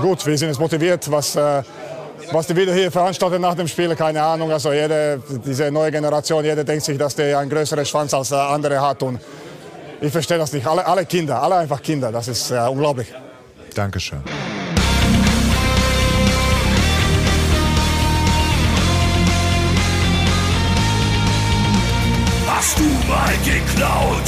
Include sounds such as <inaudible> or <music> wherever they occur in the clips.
gut, wir sind jetzt motiviert, was, äh, was die wieder hier veranstalten nach dem Spiel, keine Ahnung. Also jede, diese neue Generation, jeder denkt sich, dass der einen größeren Schwanz als der andere hat. Und ich verstehe das nicht. Alle, alle Kinder, alle einfach Kinder, das ist äh, unglaublich. Dankeschön. Hast du mal geklaut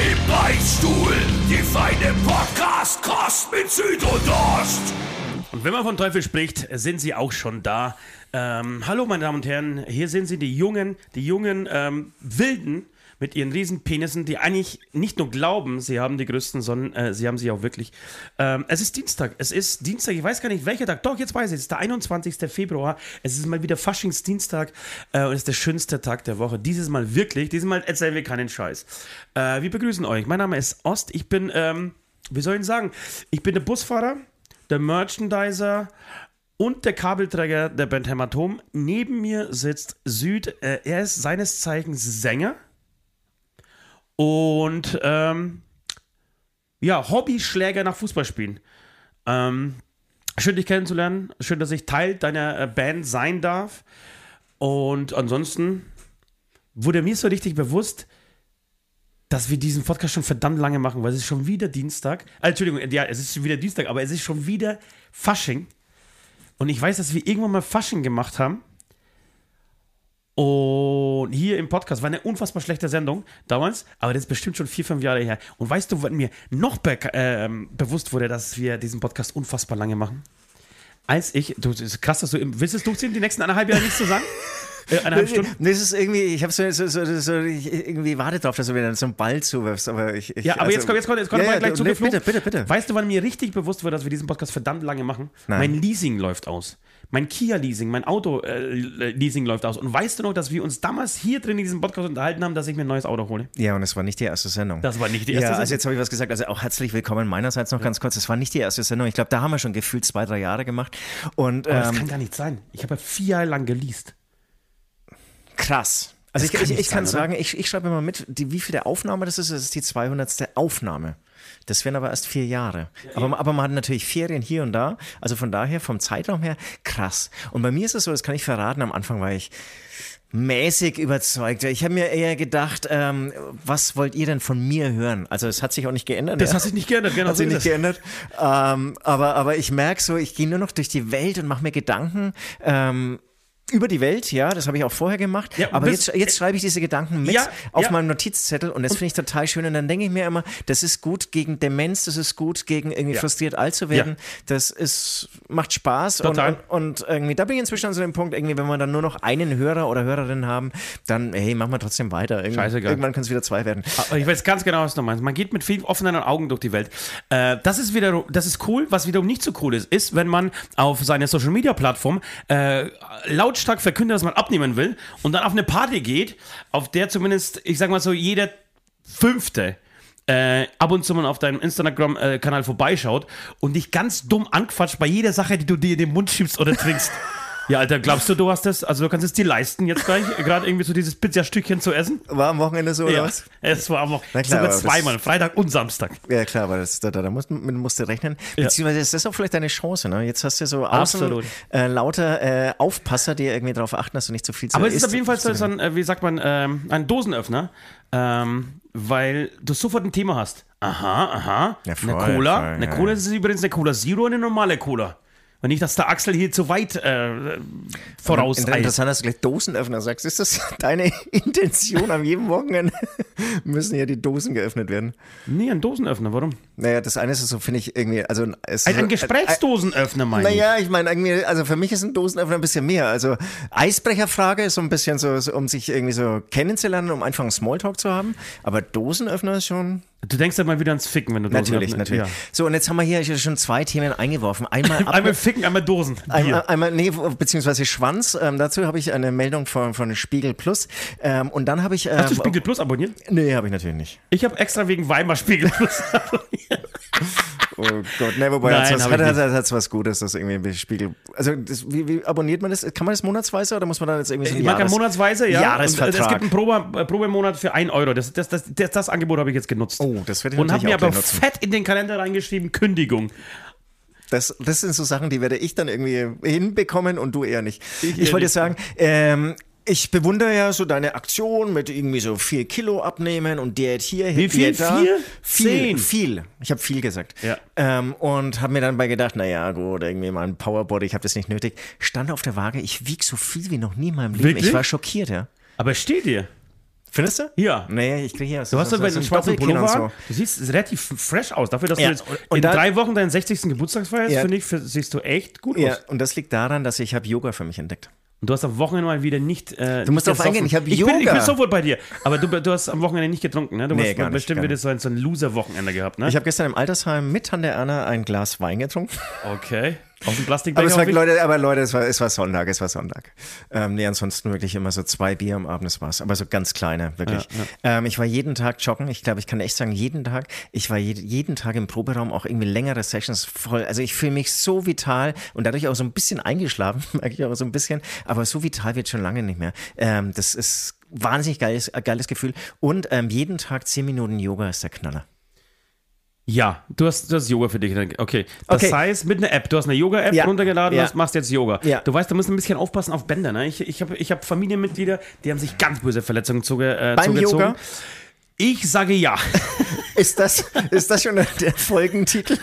Im Beichtstuhl, die feine Podcast-Kost mit Süd und Ost. Und wenn man von Teufel spricht, sind sie auch schon da. Ähm, hallo, meine Damen und Herren, hier sind sie, die jungen, die jungen ähm, Wilden mit ihren riesen Penissen, die eigentlich nicht nur glauben, sie haben die größten, sondern äh, sie haben sie auch wirklich. Ähm, es ist Dienstag. Es ist Dienstag, ich weiß gar nicht welcher Tag. Doch, jetzt weiß ich, es ist der 21. Februar. Es ist mal wieder Faschingsdienstag äh, und es ist der schönste Tag der Woche. Dieses Mal wirklich, dieses Mal erzählen wir keinen Scheiß. Äh, wir begrüßen euch. Mein Name ist Ost. Ich bin, ähm, wie soll ich sagen, ich bin der Busfahrer, der Merchandiser und der Kabelträger der Band Hämatom. Neben mir sitzt Süd. Äh, er ist seines Zeichens Sänger. Und ähm, ja, Hobbyschläger nach Fußballspielen. Ähm, schön, dich kennenzulernen. Schön, dass ich Teil deiner äh, Band sein darf. Und ansonsten wurde mir so richtig bewusst, dass wir diesen Podcast schon verdammt lange machen, weil es ist schon wieder Dienstag. Äh, Entschuldigung, ja, es ist schon wieder Dienstag, aber es ist schon wieder Fasching. Und ich weiß, dass wir irgendwann mal Fasching gemacht haben. Und hier im Podcast war eine unfassbar schlechte Sendung damals, aber das ist bestimmt schon vier, fünf Jahre her. Und weißt du, wann mir noch be ähm, bewusst wurde, dass wir diesen Podcast unfassbar lange machen? Als ich, du, das ist krass, dass du, willst du es durchziehen, die nächsten eineinhalb Jahre nichts zu sagen? Äh, eineinhalb Stunden? Nee, das ist irgendwie, ich habe so, so, so, so, ich irgendwie warte drauf, dass du mir dann so einen Ball zuwirfst, aber ich. ich Ja, aber also, jetzt kommt, jetzt kommt, jetzt kommt ja, mal ja, gleich nee, zugeflogen. Bitte, bitte, bitte. Weißt du, wann mir richtig bewusst wurde, dass wir diesen Podcast verdammt lange machen? Nein. Mein Leasing läuft aus. Mein Kia-Leasing, mein Auto-Leasing läuft aus. Und weißt du noch, dass wir uns damals hier drin in diesem Podcast unterhalten haben, dass ich mir ein neues Auto hole? Ja, und es war nicht die erste Sendung. Das war nicht die erste ja, Sendung. also jetzt habe ich was gesagt. Also auch herzlich willkommen meinerseits noch ganz kurz. Es war nicht die erste Sendung. Ich glaube, da haben wir schon gefühlt zwei, drei Jahre gemacht. Und Aber das ähm, kann gar nicht sein. Ich habe ja vier Jahre lang geleast. krass. Also Das ich, kann ich, ich kann sein, oder? sagen, ich, ich schreibe mal mit, die, wie viele Aufnahme das ist. Das ist die 200. Aufnahme. Das wären aber erst vier Jahre. Aber, aber man hat natürlich Ferien hier und da. Also von daher, vom Zeitraum her, krass. Und bei mir ist es so, das kann ich verraten, am Anfang war ich mäßig überzeugt. Ich habe mir eher gedacht, ähm, was wollt ihr denn von mir hören? Also es hat sich auch nicht geändert. Das ja. hat sich nicht geändert, genau Hat sich nicht geändert. Ähm, aber, aber ich merke so, ich gehe nur noch durch die Welt und mache mir Gedanken. Ähm, über die Welt, ja, das habe ich auch vorher gemacht. Ja, aber jetzt, jetzt schreibe ich diese Gedanken mit Ja, auf ja. meinem Notizzettel und das finde ich total schön. Und dann denke ich mir immer, das ist gut gegen Demenz, das ist gut gegen irgendwie frustriert alt zu werden. Das ist, macht Spaß. Und, und, irgendwie, da bin ich inzwischen an so dem Punkt, irgendwie, wenn wir dann nur noch einen Hörer oder Hörerin haben, dann, hey, machen wir trotzdem weiter. Irgend, Scheißegal. Irgendwann können es wieder zwei werden. Aber Ich weiß ganz genau, was du meinst. Man geht mit viel offenen Augen durch die Welt. Äh, das ist wieder, das ist cool. Was wiederum nicht so cool ist, ist, wenn man auf seine Social Media Plattform äh, lautstark verkündet, dass man abnehmen will und dann auf eine Party geht, auf der zumindest, ich sag mal so, jeder Fünfte äh, ab und zu mal auf deinem Instagram-Kanal vorbeischaut und dich ganz dumm anquatscht bei jeder Sache, die du dir in den Mund schiebst oder trinkst. <laughs> Ja, Alter, glaubst du, du hast das? Also, du kannst es dir leisten, jetzt gleich, gerade irgendwie so dieses Pizzastückchen zu essen? War am Wochenende so, oder Ja, was? es war Na klar, sogar zweimal, Freitag und Samstag. Ja, klar, aber das, da, da, da musst, mit musst du rechnen. Ja. Beziehungsweise ist das auch vielleicht deine Chance, ne? Jetzt hast du so außen Absolut. äh, lauter äh, Aufpasser, die irgendwie darauf achten, dass du nicht zu viel zu Aber es ist auf jeden Fall so, so ein, äh, wie sagt man, ähm, ein Dosenöffner, ähm, weil du sofort ein Thema hast. Aha, aha, Ja, voll, eine Cola. voll, eine ja, Cola ja. ist übrigens eine Cola Zero und eine normale Cola. Und nicht, dass der Axel hier zu weit äh, voraus Inter- Interessant, dass du gleich Dosenöffner sagst. Ist das <laughs> deine Intention am jedem Wochenende? <laughs> müssen ja die Dosen geöffnet werden. Nee, ein Dosenöffner, warum? Naja, das eine ist so, finde ich irgendwie, also es Ein, ein Gesprächsdosenöffner, meine ich. Naja, ich meine, irgendwie, also für mich ist ein Dosenöffner ein bisschen mehr. Also Eisbrecherfrage ist so ein bisschen so, so, um sich irgendwie so kennenzulernen, um einfach einen Smalltalk zu haben. Aber Dosenöffner ist schon. Du denkst ja mal wieder ans Ficken, wenn du Natürlich, Dosenöffner- natürlich. Ja. So, und jetzt haben wir hier schon zwei Themen eingeworfen. Einmal, <laughs> Einmal Ficken, einmal Dosen. einmal, einmal nee, beziehungsweise Schwanz. Ähm, dazu habe ich eine Meldung von, von Spiegel Plus. Ähm, und dann habe ich. Ähm, Hast du Spiegel Plus abonniert? Nee, habe ich natürlich nicht. Ich habe extra wegen Weimar Spiegel Plus <laughs> abonniert. Oh Gott, ne, wobei Nein, hat's was, hat, ich hat, hat, was Gutes, das irgendwie im Spiegel. Also, das, wie, wie abonniert man das? Kann man das monatsweise oder muss man dann jetzt irgendwie so Ich mag ja Jahres- monatsweise, ja. Jahresvertrag. Und es gibt einen Probe, äh, Probemonat für 1 Euro. Das, das, das, das, das Angebot habe ich jetzt genutzt. Oh, das werde ich Und habe mir aber nutzen. fett in den Kalender reingeschrieben, Kündigung. Das, das sind so Sachen, die werde ich dann irgendwie hinbekommen und du eher nicht. Ich Ich, wollte nicht. sagen, ähm, ich bewundere ja so deine Aktion mit irgendwie so vier Kilo abnehmen und Diät hier, Wie viel? Diät da. Vier? Viel, Zehn. viel. Ich habe viel gesagt. Ja. Ähm, und habe mir dann bei gedacht, naja, gut, irgendwie mal ein Powerbody, ich habe das nicht nötig. Stand auf der Waage, ich wieg so viel wie noch nie in meinem Leben. Wirklich? Ich war schockiert, ja. Aber steht dir. Findest du? Ja. Nee, ich kriege hier Du hast so, doch bei so den schwarzen Pullover und an. Du siehst relativ fresh aus. Dafür, dass Ja, du jetzt und in da- drei Wochen deinen 60. Geburtstag feierst, Ja. finde ich, siehst du echt gut Ja, aus. und das liegt daran, dass ich habe Yoga für mich entdeckt. Und du hast am Wochenende mal wieder nicht. Äh, Du musst drauf eingehen, ich hab ich Bin, ich Yoga. bin sofort bei dir. Aber du, du hast am Wochenende nicht getrunken, ne? Du Nee, hast gar bestimmt wieder so ein, so ein Loser-Wochenende gehabt, ne? Ich habe gestern im Altersheim mit Tante Erna ein Glas Wein getrunken. okay. Aus dem Aber Plastikbecher. es war? Leute, aber Leute, es war, es war Sonntag, es war Sonntag. Ähm, nee, ansonsten wirklich immer so zwei Bier am Abend, das war's. Aber so ganz kleine, wirklich. Ähm, ich war jeden Tag joggen. Ich glaube, ich kann echt sagen, jeden Tag. Ich war je, jeden Tag im Proberaum, auch irgendwie längere Sessions voll. Also ich fühle mich so vital und dadurch auch so ein bisschen eingeschlafen, <laughs> merke ich auch so ein bisschen. Aber so vital wird schon lange nicht mehr. Ähm, das ist wahnsinnig geiles, äh, geiles Gefühl. Und ähm, jeden Tag zehn Minuten Yoga ist der Knaller. Ja, du hast, du hast Yoga für dich. Okay. Das Okay. heißt, mit einer App. Du hast eine Yoga-App Ja. runtergeladen Ja. und machst jetzt Yoga. Ja. Du weißt, du musst ein bisschen aufpassen auf Bänder. Ne? Ich, ich habe ich hab Familienmitglieder, die haben sich ganz böse Verletzungen zuge, äh, Beim zugezogen. Yoga? Ich sage ja. <laughs> Ist das, ist das schon der Folgentitel?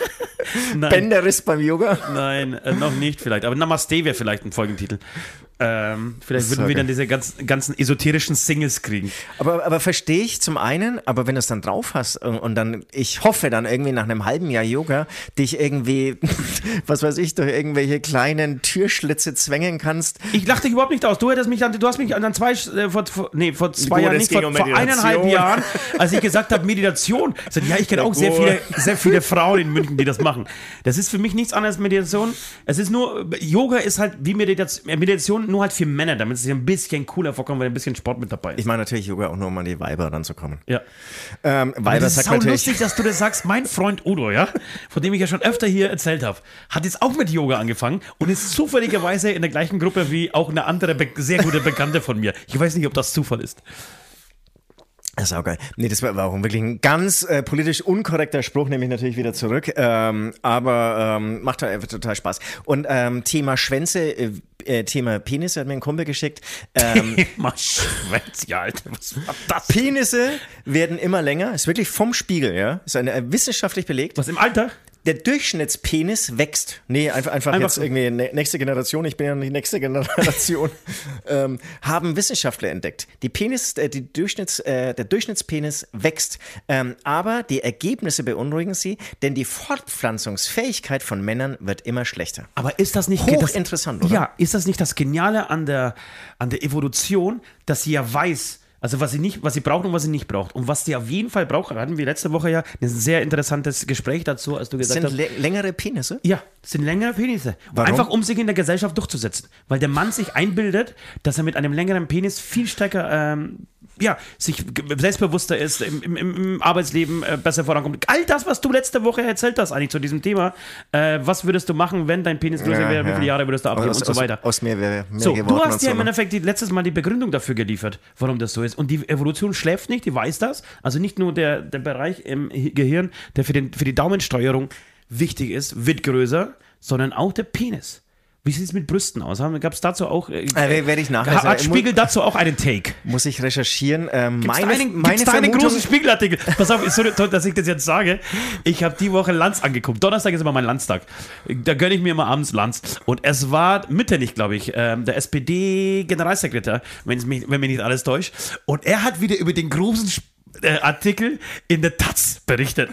Nein. Bänderriss beim Yoga? Nein, äh, noch nicht vielleicht. Aber Namaste wäre vielleicht ein Folgentitel. Ähm, vielleicht würden So wir dann diese ganzen, ganzen esoterischen Singles kriegen. Aber, aber verstehe ich zum einen, aber wenn du es dann drauf hast und, und dann, ich hoffe dann irgendwie nach einem halben Jahr Yoga, dich irgendwie, <laughs> was weiß ich, durch irgendwelche kleinen Türschlitze zwängen kannst. Ich lache dich überhaupt nicht aus. Du hättest mich an, du hast mich an an zwei, äh, vor, nee, vor zwei Jahren nicht, vor, um vor eineinhalb Jahren, <laughs> als ich gesagt habe, Meditation. Ich sag, ja, ich kenne auch sehr viele, sehr viele Frauen in München, die das machen. Das ist für mich nichts anderes als Meditation. Es ist nur, Yoga ist halt wie Meditation, Meditation nur halt für Männer, damit es sich ein bisschen cooler vorkommt, weil ein bisschen Sport mit dabei ist. Ich mache natürlich Yoga auch nur, um an die Weiber ranzukommen. ja. Ähm, Weiber das ist natürlich, lustig, dass du das sagst. Mein Freund Udo, ja, von dem ich ja schon öfter hier erzählt habe, hat jetzt auch mit Yoga angefangen und ist zufälligerweise in der gleichen Gruppe wie auch eine andere sehr gute Bekannte von mir. Ich weiß nicht, ob das Zufall ist. Das ist auch geil. Nee, das war auch wirklich ein ganz äh, politisch unkorrekter Spruch, nehme ich natürlich wieder zurück. Ähm, aber ähm, macht halt einfach total Spaß. Und ähm, Thema Schwänze, äh, äh, Thema Penis hat mir ein Kumpel geschickt. Ähm, <laughs> Mal Schwänz, ja, Alter, was war das? Penisse werden immer länger. Ist wirklich vom Spiegel, ja. Ist eine, äh, wissenschaftlich belegt. Was im Alter? Der Durchschnittspenis wächst. Nee, einfach, einfach, Einfach jetzt so. irgendwie nächste Generation, ich bin ja nicht nächste Generation, <laughs> ähm, haben Wissenschaftler entdeckt. Die Penis, äh, die Durchschnitts, äh, der Durchschnittspenis wächst. Ähm, aber die Ergebnisse beunruhigen sie, denn die Fortpflanzungsfähigkeit von Männern wird immer schlechter. Aber ist das nicht Hochinteressant, oder? Ja, ist das nicht das Geniale an der, an der Evolution, dass sie ja weiß, also was sie nicht, was sie braucht und was sie nicht braucht. Und was sie auf jeden Fall braucht, hatten wir letzte Woche ja ein sehr interessantes Gespräch dazu, als du gesagt sind hast. lä- längere Penisse? Ja, das sind längere Penisse. Warum? Einfach um sich in der Gesellschaft durchzusetzen. Weil der Mann sich einbildet, dass er mit einem längeren Penis viel stärker, ähm, ja, sich selbstbewusster ist, im, im, im Arbeitsleben äh, besser vorankommt. All das, was du letzte Woche erzählt hast, eigentlich zu diesem Thema. Äh, was würdest du machen, wenn dein Penis größer Ja, wäre? Wie ja. viele Jahre würdest du abnehmen aus, und so aus, weiter? Aus mir wäre mehr So, du hast ja so, im ne? Endeffekt die, letztes Mal die Begründung dafür geliefert, warum das so ist. Und die Evolution schläft nicht, die weiß das. Also nicht nur der, der Bereich im Hi- Gehirn, der für, den, für die Daumensteuerung wichtig ist, wird größer, sondern auch der Penis. Wie sieht es mit Brüsten aus? Gab es dazu auch. Äh, Äh, werde ich nachher hat. Spiegel dazu auch einen Take? Muss ich recherchieren. Ähm, Gibt's meine da einen, meine gibt's einen großen Spiegelartikel? <laughs> Pass auf, ist so toll, dass ich das jetzt sage. Ich habe die Woche Lanz angeguckt. Donnerstag ist immer mein Landstag. Da gönne ich mir immer abends Lanz. Und es war Mitte glaube ich, ähm, der SPD-Generalsekretär, wenn, mich, wenn mich nicht alles täuscht. Und er hat wieder über den großen Sp- äh, Artikel in der Taz berichtet.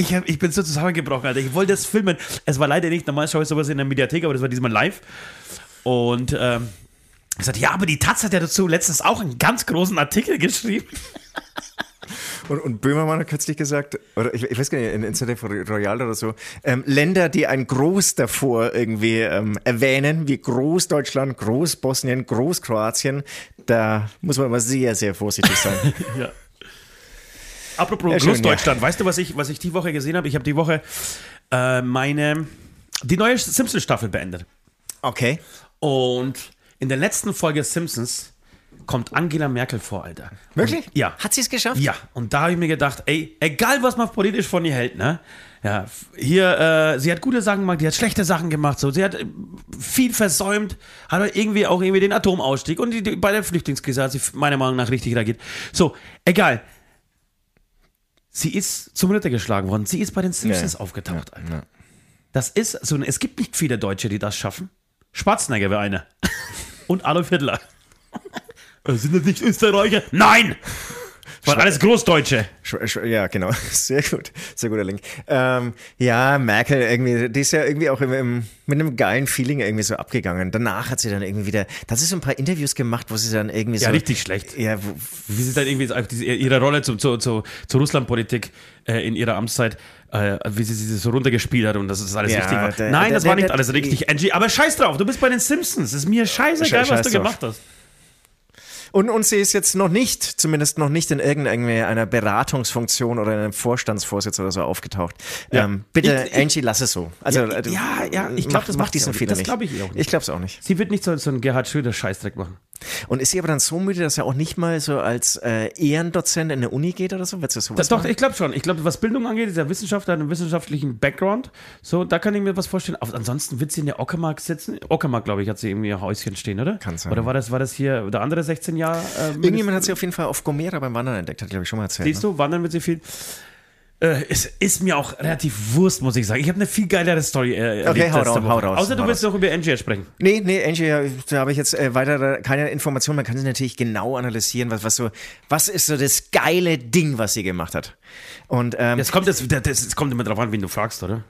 Ich, hab, ich bin so zusammengebrochen, Alter. Ich wollte das filmen. Es war leider nicht, normal schaue ich sowas in der Mediathek, aber das war diesmal live. Und ähm, ich sagte, ja, aber die Taz hat ja dazu letztens auch einen ganz großen Artikel geschrieben. <laughs> Und, und Böhmermann hat kürzlich gesagt, oder ich, ich weiß gar nicht, in, in ZDF Royal oder so, ähm, Länder, die ein Groß davor irgendwie ähm, erwähnen, wie Großdeutschland, Großbosnien, Großkroatien, da muss man immer sehr, sehr vorsichtig sein. <laughs> ja. Apropos Ja, Großdeutschland, weißt du, was ich, was ich die Woche gesehen habe? Ich habe die Woche äh, meine, die neue Simpsons-Staffel beendet. Okay. Und in der letzten Folge Simpsons kommt Angela Merkel vor, Alter. Wirklich? Und, ja. Hat sie es geschafft? Ja, und da habe ich mir gedacht, ey, egal was man politisch von ihr hält, ne? Ja, hier, äh, sie hat gute Sachen gemacht, die hat schlechte Sachen gemacht, so. Sie hat äh, viel versäumt, hat aber irgendwie auch irgendwie den Atomausstieg und die, die, bei der Flüchtlingskrise hat sie meiner Meinung nach richtig reagiert. So, egal. Sie ist zum Ritter geschlagen worden. Sie ist bei den Simpsons aufgetaucht, Alter. Das ist so, es gibt nicht viele Deutsche, die das schaffen. Schwarzenegger wäre einer. <laughs> Und Adolf Hitler. <laughs> Äh, Sind das nicht Österreicher? Nein! Waren alles Großdeutsche. Sch- sch- Ja, genau. <laughs> Sehr gut. Sehr guter Link. Ähm, ja, Merkel irgendwie, die ist ja irgendwie auch im, im, mit einem geilen Feeling irgendwie so abgegangen. Danach hat sie dann irgendwie wieder, da hat sie so ein paar Interviews gemacht, wo sie dann irgendwie so. Ja, richtig schlecht. Ja, Wie sie dann irgendwie ihre Rolle zu, zu, zu, zur Russlandpolitik äh, in ihrer Amtszeit, äh, wie sie sie so runtergespielt hat und das ist alles Ja, richtig war. der- Nein, der- das war der- nicht der- alles richtig, Angie. Aber scheiß drauf, du bist bei den Simpsons. Ist mir scheißegal, Scheiß was du drauf. gemacht hast. Und, und sie ist jetzt noch nicht, zumindest noch nicht in irgendeiner Beratungsfunktion oder in einem Vorstandsvorsitz oder so aufgetaucht. Ja. Ähm, bitte, Ich- ich- Angie, lass es so. Also, Ja, äh, ja, ja, ich mach- glaub, das mach macht diesen auch nicht. Fehler Das nicht. glaub ich ihr auch nicht. Ich glaube es auch nicht. Sie wird nicht so, so einen Gerhard Schröder-Scheißdreck machen. Und ist sie aber dann so müde, dass er auch nicht mal so als äh, Ehrendozent in der Uni geht oder so? Wird sie sowas Das, doch, ich glaube schon. Ich glaube, was Bildung angeht, ist er Wissenschaftler, hat einen wissenschaftlichen Background. So, da kann ich mir was vorstellen. Aber ansonsten wird sie in der Ockermark sitzen. Ockermark, glaube ich, hat sie irgendwie ihr Häuschen stehen, oder? Kann sein. Oder war das, war das hier der andere 16 Jahre? Äh, Irgendjemand hat sie auf jeden Fall auf Gomera beim Wandern entdeckt, hat glaube ich schon mal erzählt. Siehst du, wandern wird sie viel. Äh, es ist mir auch relativ Wurst, muss ich sagen. Ich habe eine viel geilere Story äh, erlebt hau letzte raus, Woche. hau raus, Außer du willst noch über Angie sprechen. Nee, nee, Angie, da habe ich jetzt äh, weiter keine Informationen. Man kann sie natürlich genau analysieren, was, was so, was ist so das geile Ding, was sie gemacht hat. Und ähm, Das kommt, das, das, das kommt immer drauf an, wen du fragst, oder?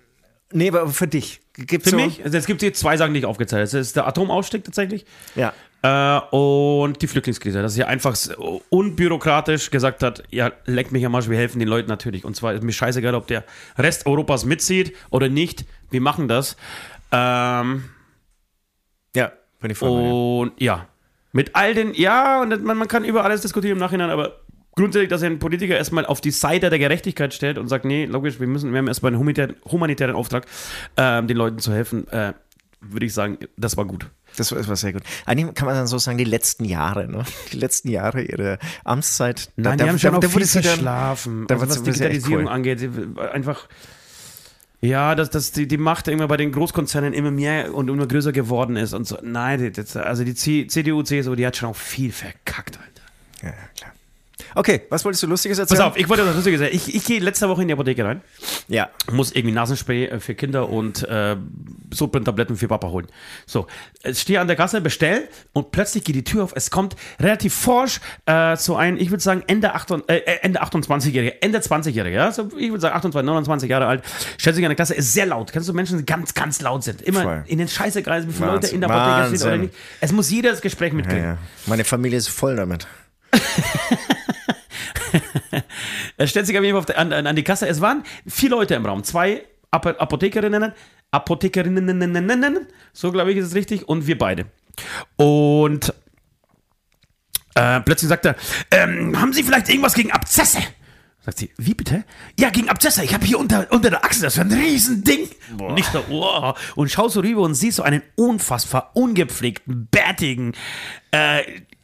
nee, aber für dich gibt's Für so, mich, also es gibt hier zwei Sachen, die ich aufgezählt habe. Das ist der Atomausstieg tatsächlich. Ja. Äh, und die Flüchtlingskrise, dass sie einfach so unbürokratisch gesagt hat, ja, leck mich am Arsch, wir helfen den Leuten natürlich. Und zwar ist mir scheißegal, ob der Rest Europas mitzieht oder nicht. Wir machen das. Ähm, Ja, bin ich voll und ja, mit all den, ja, und man, man kann über alles diskutieren im Nachhinein, aber grundsätzlich, dass ein Politiker erstmal auf die Seite der Gerechtigkeit stellt und sagt, nee, logisch, wir müssen, wir haben erstmal einen humanitären, humanitären Auftrag, ähm, den Leuten zu helfen, äh, würde ich sagen, das war gut. Das war, sehr gut. Eigentlich kann man dann so sagen, die letzten Jahre, ne? Die letzten Jahre ihrer Amtszeit. Nein, da, die haben schon auch da viel sie dann- verschlafen. da also was Digitalisierung cool. angeht, einfach. Ja, dass, dass die, die Macht immer bei den Großkonzernen immer mehr und immer größer geworden ist und so. Nein, das, also die C, CDU, CSU, die hat schon auch viel verkackt, Alter. Ja, klar. Okay, was wolltest du Lustiges Pass erzählen? auf, ich wollte das lustig sagen. Ich, ich gehe letzte Woche in die Apotheke rein, Ja. muss irgendwie Nasenspray äh, für Kinder und äh, Sodbrennen-Tabletten für Papa holen. So, ich stehe an der Kasse, bestell und plötzlich geht die Tür auf. Es kommt relativ forsch äh, so ein, ich würde sagen, Ende, 28 äh, Ende 28-Jähriger, Ende 20-Jähriger, ja? So, ich würde sagen 28, 29 Jahre alt, stellt sich an der Kasse, ist sehr laut. Kennst du Menschen, die ganz, ganz laut sind? Immer Voll. in den Scheißekreisen, wie viele Leute Wahnsinn. in der Apotheke sind oder nicht. Es muss jeder das Gespräch Ja, mitkriegen. ja. Meine Familie ist voll damit. <laughs> Er stellt sich auf jeden Fall an, an an die Kasse. Es waren vier Leute im Raum. Zwei Ap Apothekerinnen, Apothekerinnen, so glaube ich ist es richtig, und wir beide. Und äh, plötzlich sagt er, ähm, haben Sie vielleicht irgendwas gegen Abzesse? Sagt sie, wie bitte? Ja, gegen Abzesse. Ich habe hier unter, unter der Achsel, das ist ein Riesending. Und ich so, wow. Und schau so rüber und siehst so einen unfassbar ungepflegten, bärtigen, äh,